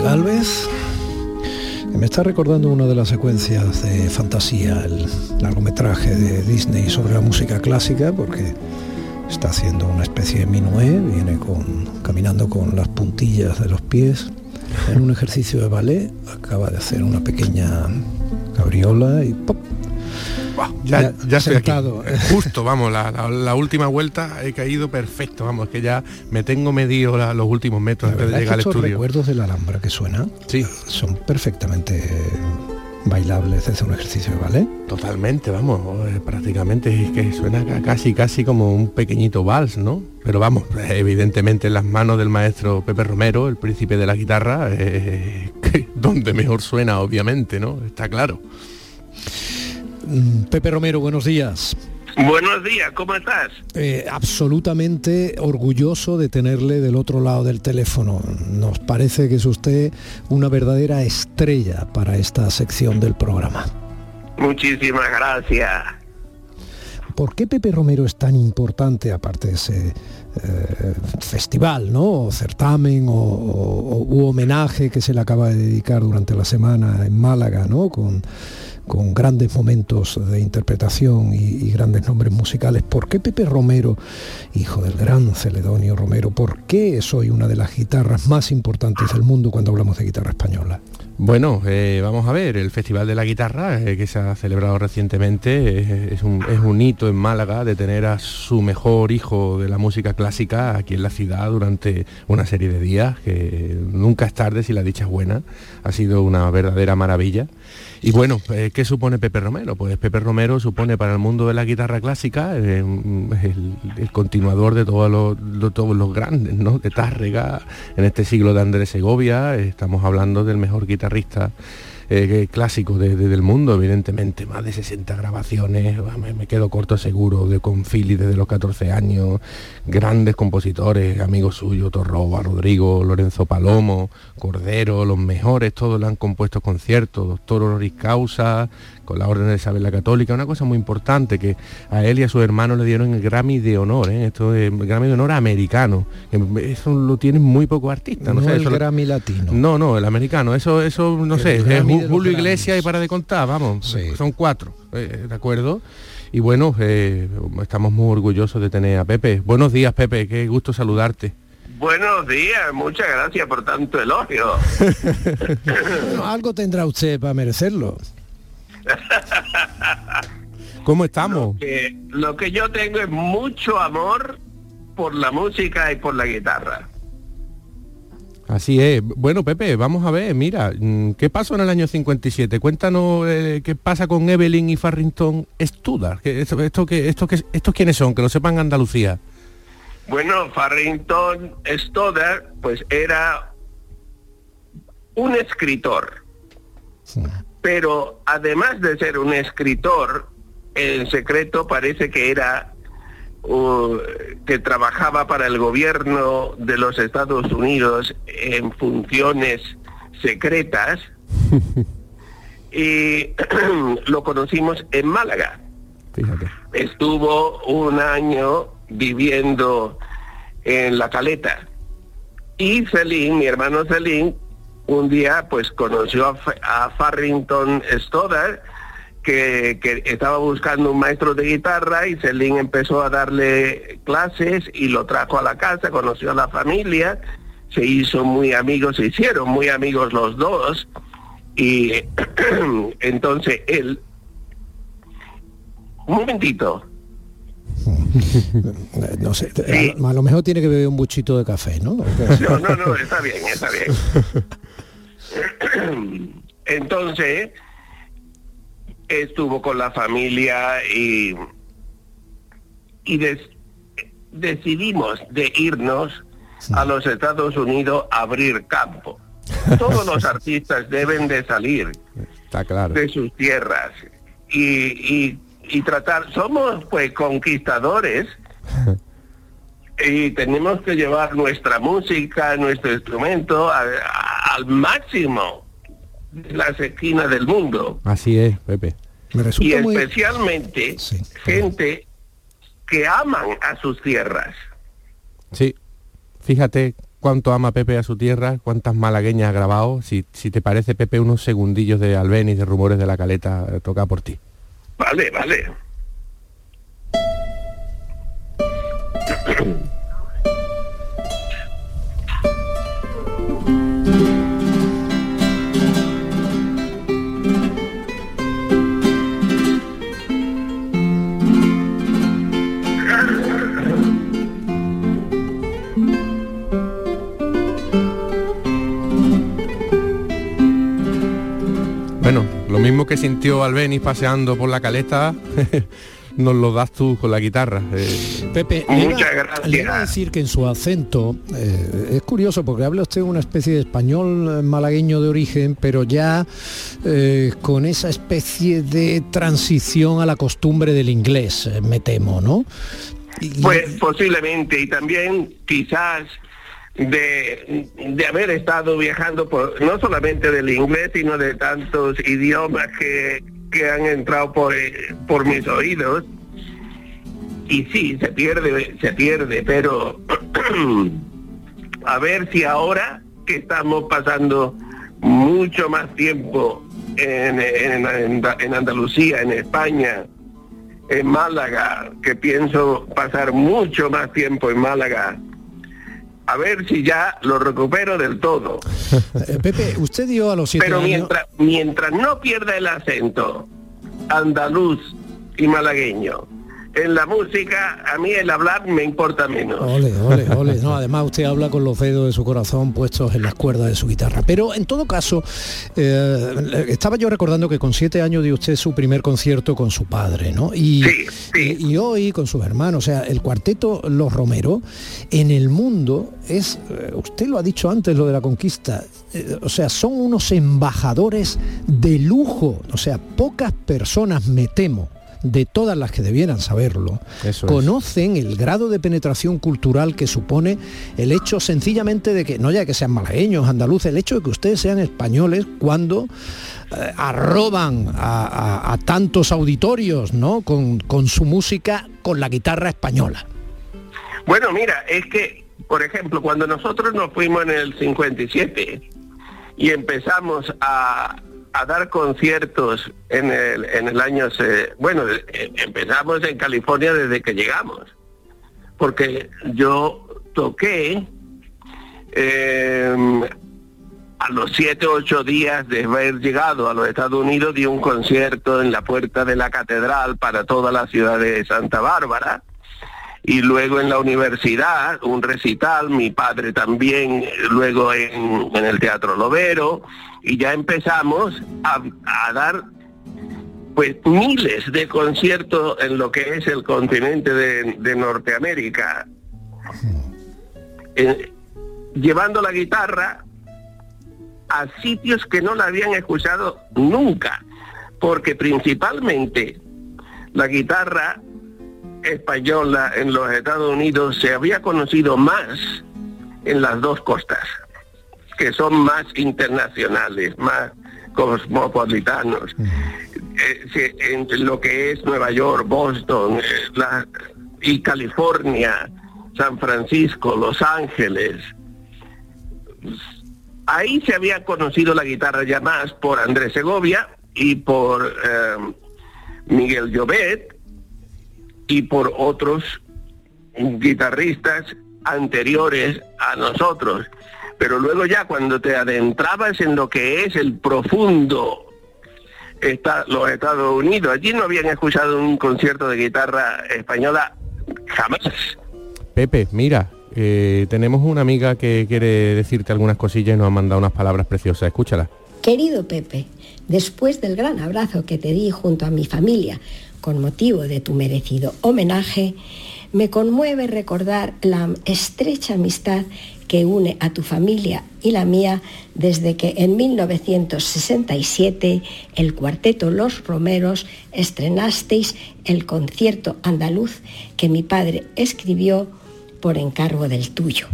De Galvez me está recordando una de las secuencias de fantasía, el largometraje de Disney sobre la música clásica, porque está haciendo una especie de minué, viene con, caminando con las puntillas de los pies en un ejercicio de ballet, acaba de hacer una pequeña cabriola y ¡pop! Ya, ya, sentado. Justo, vamos, la, última vuelta he caído perfecto, vamos, que ya me tengo medido los últimos metros antes de llegar al estudio. recuerdos de la Alhambra que suena sí. son perfectamente bailables desde un ejercicio de ballet. Totalmente, vamos, eh, prácticamente es que suena casi casi como un pequeñito vals, ¿no? Pero vamos, evidentemente en las manos del maestro Pepe Romero, el príncipe de la guitarra, eh, donde mejor suena, obviamente, ¿no? Está claro. Mm, Pepe Romero, buenos días. Buenos días, ¿cómo estás? Eh, absolutamente orgulloso de tenerle del otro lado del teléfono. Nos parece que es usted una verdadera estrella para esta sección del programa. Muchísimas gracias. ¿Por qué Pepe Romero es tan importante, aparte de ese eh, festival, ¿no? O certamen o, u homenaje que se le acaba de dedicar durante la semana en Málaga, ¿no? Con con grandes momentos de interpretación y, grandes nombres musicales. ¿Por qué Pepe Romero, hijo del gran Celedonio Romero, por qué soy una de las guitarras más importantes del mundo cuando hablamos de guitarra española? Bueno, eh, vamos a ver, el Festival de la Guitarra, eh, que se ha celebrado recientemente, es, un, es, un, hito en Málaga de tener a su mejor hijo de la música clásica aquí en la ciudad durante una serie de días, que nunca es tarde si la dicha es buena, ha sido una verdadera maravilla. Y bueno, eh, ¿qué supone Pepe Romero? Pues Pepe Romero supone para el mundo de la guitarra clásica eh, el, continuador de todos los, todos los grandes, ¿no? De Tárrega, en este siglo de Andrés Segovia, estamos hablando del mejor guitarrista eh, clásico del mundo, evidentemente, más de 60 grabaciones, me, quedo corto seguro, de con desde los 14 años, grandes compositores, amigos suyos, Torroba, Rodrigo, Lorenzo Palomo, Cordero, los mejores, todos le han compuesto conciertos, Doctor Honoris Causa, con la Orden de Isabel la Católica, una cosa muy importante que a él y a su hermano le dieron el Grammy de honor, ¿eh? esto es el Grammy de honor americano, eso lo tienen muy pocos artistas, no, sé, el Grammy latino. No, no, el americano, eso, eso no sé, es Julio Iglesias y para de contar, vamos, son cuatro, eh, ¿de acuerdo? Y bueno, eh, estamos muy orgullosos de tener a Pepe. Buenos días, Pepe, qué gusto saludarte. Buenos días, muchas gracias por tanto elogio. algo tendrá usted para merecerlo. ¿Cómo estamos? lo que yo tengo es mucho amor por la música y por la guitarra. Así es. Bueno, Pepe, vamos a ver, mira, mm, ¿qué pasó en el año 57? Cuéntanos eh, qué pasa con Evelyn y Farrington Studar. Esto, esto, que, esto, que, ¿Estos quiénes son? Que lo sepan Andalucía. Bueno, Farrington Studar, pues era un escritor. Pero además de ser un escritor, en secreto parece que era que trabajaba para el gobierno de los Estados Unidos en funciones secretas y lo conocimos en Málaga. Estuvo un año viviendo en la caleta y Celine, mi hermano Celine, un día pues conoció a, a Farrington Stoddard que, estaba buscando un maestro de guitarra y Celine empezó a darle clases y lo trajo a la casa, conoció a la familia, se hizo muy amigos, se hicieron muy amigos los dos y entonces él... Un momentito. no sé, a, lo mejor tiene que beber un buchito de café, ¿no? No, no, no, está bien, está bien. Entonces, estuvo con la familia y, y decidimos de irnos a los Estados Unidos a abrir campo. Todos los artistas deben de salir de sus tierras y, y, tratar, somos pues conquistadores y tenemos que llevar nuestra música, nuestro instrumento al máximo las esquinas del mundo. Así es, Pepe. y especialmente gente que aman a sus tierras. Sí, fíjate cuánto ama Pepe a su tierra, cuántas malagueñas ha grabado. Si, si te parece, Pepe, unos segundillos de Albeniz, de Rumores de la Caleta, toca por ti. Vale, vale. Lo mismo que sintió Albeniz paseando por la caleta, nos lo das tú con la guitarra. Eh. Pepe, Muchas gracias. le iba a decir que en su acento, eh, es curioso porque habla usted una especie de español malagueño de origen, pero ya eh, con esa especie de transición a la costumbre del inglés, me temo, ¿no? Pues posiblemente, y también quizás de, de, haber estado viajando por no solamente del inglés, sino de tantos idiomas que, que han entrado por, por mis oídos. Y sí, se pierde, se pierde, pero a ver si ahora que estamos pasando mucho más tiempo en, en, en Andalucía, en España, en Málaga, que pienso pasar mucho más tiempo en Málaga, a ver si ya lo recupero del todo. Eh, Pepe, usted dio a los siete Pero mientras, mientras no pierda el acento andaluz y malagueño, en la música, a mí el hablar me importa menos. Ole, ole, ole. No, además usted habla con los dedos de su corazón puestos en las cuerdas de su guitarra. Pero en todo caso, eh, estaba yo recordando que con siete años dio usted su primer concierto con su padre, ¿no? Y, y, hoy con sus hermanos, o sea, el cuarteto Los Romero, en el mundo es, eh, usted lo ha dicho antes, lo de la conquista, eh, o sea, son unos embajadores de lujo, o sea, pocas personas, me temo, de todas las que debieran saberlo, conocen el grado de penetración cultural que supone el hecho sencillamente de que, no ya que sean malagueños, andaluces, el hecho de que ustedes sean españoles cuando eh, arroban a, tantos auditorios, ¿no? Con, con su música, con la guitarra española. Bueno, mira, es que, por ejemplo, cuando nosotros nos fuimos en el 57 y empezamos a, a dar conciertos en el, en el año, bueno, eh, empezamos en California desde que llegamos, porque yo toqué em, a los siete o ocho días de haber llegado a los Estados Unidos, di un concierto en la puerta de la catedral para toda la ciudad de Santa Bárbara. Y luego en la universidad, un recital, mi padre también, luego en, el Teatro Lovero, y ya empezamos a, dar pues miles de conciertos en lo que es el continente de, Norteamérica. Eh, llevando la guitarra a sitios que no la habían escuchado nunca, porque principalmente la guitarra española en los Estados Unidos se había conocido más en las dos costas, que son más internacionales, más cosmopolitanos. Eh, en lo que es Nueva York, Boston eh, y California, San Francisco, Los Ángeles, Ahí se había conocido la guitarra ya más por Andrés Segovia y por eh, Miguel Llobet y por otros guitarristas anteriores a nosotros. Pero luego ya cuando te adentrabas en lo que es el profundo está, los Estados Unidos, allí no habían escuchado un concierto de guitarra española jamás. Pepe, mira, eh, tenemos una amiga que quiere decirte algunas cosillas y nos ha mandado unas palabras preciosas. Escúchala. Querido Pepe, después del gran abrazo que te di junto a mi familia con motivo de tu merecido homenaje, me conmueve recordar la estrecha amistad que une a tu familia y la mía desde que en 1967 el cuarteto Los Romeros estrenasteis el concierto andaluz que mi padre escribió por encargo del tuyo.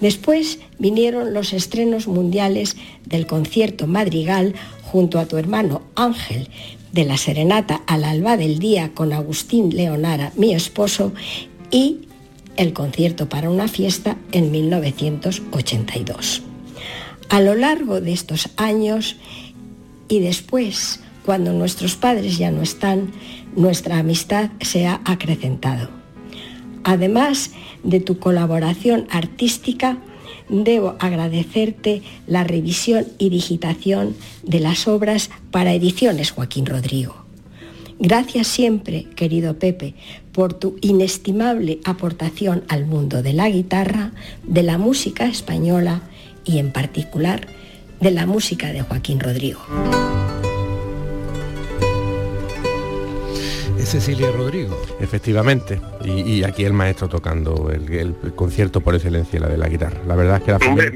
Después vinieron los estrenos mundiales del concierto Madrigal junto a tu hermano Ángel, de la serenata al alba del día con Agustín Leonara, mi esposo, y el concierto para una fiesta en 1982. A lo largo de estos años y después, cuando nuestros padres ya no están, nuestra amistad se ha acrecentado. Además de tu colaboración artística, debo agradecerte la revisión y digitación de las obras para Ediciones Joaquín Rodrigo. Gracias siempre, querido Pepe, por tu inestimable aportación al mundo de la guitarra, de la música española y en particular de la música de Joaquín Rodrigo. Cecilia Rodrigo. Efectivamente, y, aquí el maestro tocando el, concierto por excelencia, la de la guitarra. La verdad es que la familia...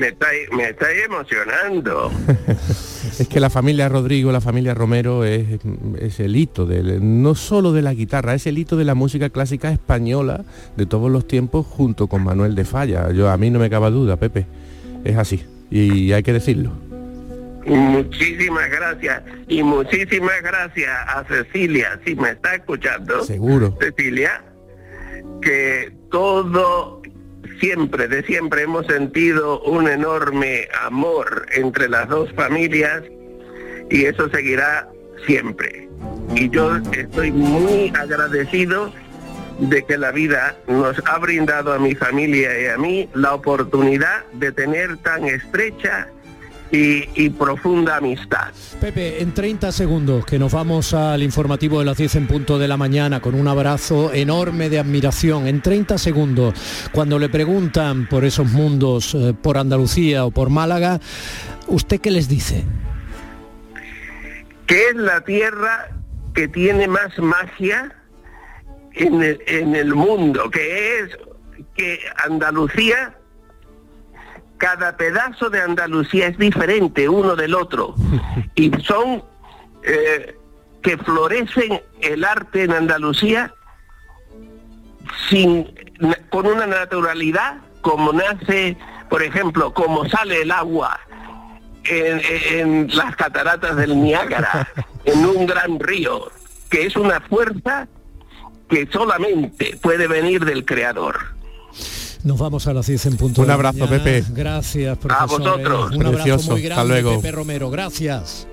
me estáis emocionando. es que la familia Rodrigo, la familia Romero es, es el hito, de, no solo de la guitarra, es el hito de la música clásica española de todos los tiempos junto con Manuel de Falla. Yo, a mí no me cabe duda, Pepe, es así, y hay que decirlo. Muchísimas gracias y muchísimas gracias a Cecilia, si me está escuchando. Seguro. Cecilia, que todo siempre, de siempre hemos sentido un enorme amor entre las dos familias y eso seguirá siempre. Y yo estoy muy agradecido de que la vida nos ha brindado a mi familia y a mí la oportunidad de tener tan estrecha y, profunda amistad. Pepe, en 30 segundos, que nos vamos al informativo de las 10 en punto de la mañana con un abrazo enorme de admiración. En 30 segundos, cuando le preguntan por esos mundos, eh, por Andalucía o por Málaga, ¿usted qué les dice? Que es la tierra que tiene más magia en el, en el mundo, que es que Andalucía cada pedazo de Andalucía es diferente uno del otro y son eh, que florecen el arte en Andalucía sin con una naturalidad como nace, por ejemplo, como sale el agua en, en las cataratas del Niágara, en un gran río, que es una fuerza que solamente puede venir del Creador. Nos vamos a las 10 en punto. Un abrazo, Pepe. Gracias, profesor. A vosotros. Un abrazo muy grande, luego. Pepe Romero. Gracias.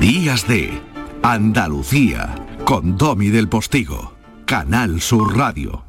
Día Días de Andalucía con Domi del Postigo, Canal Sur Radio.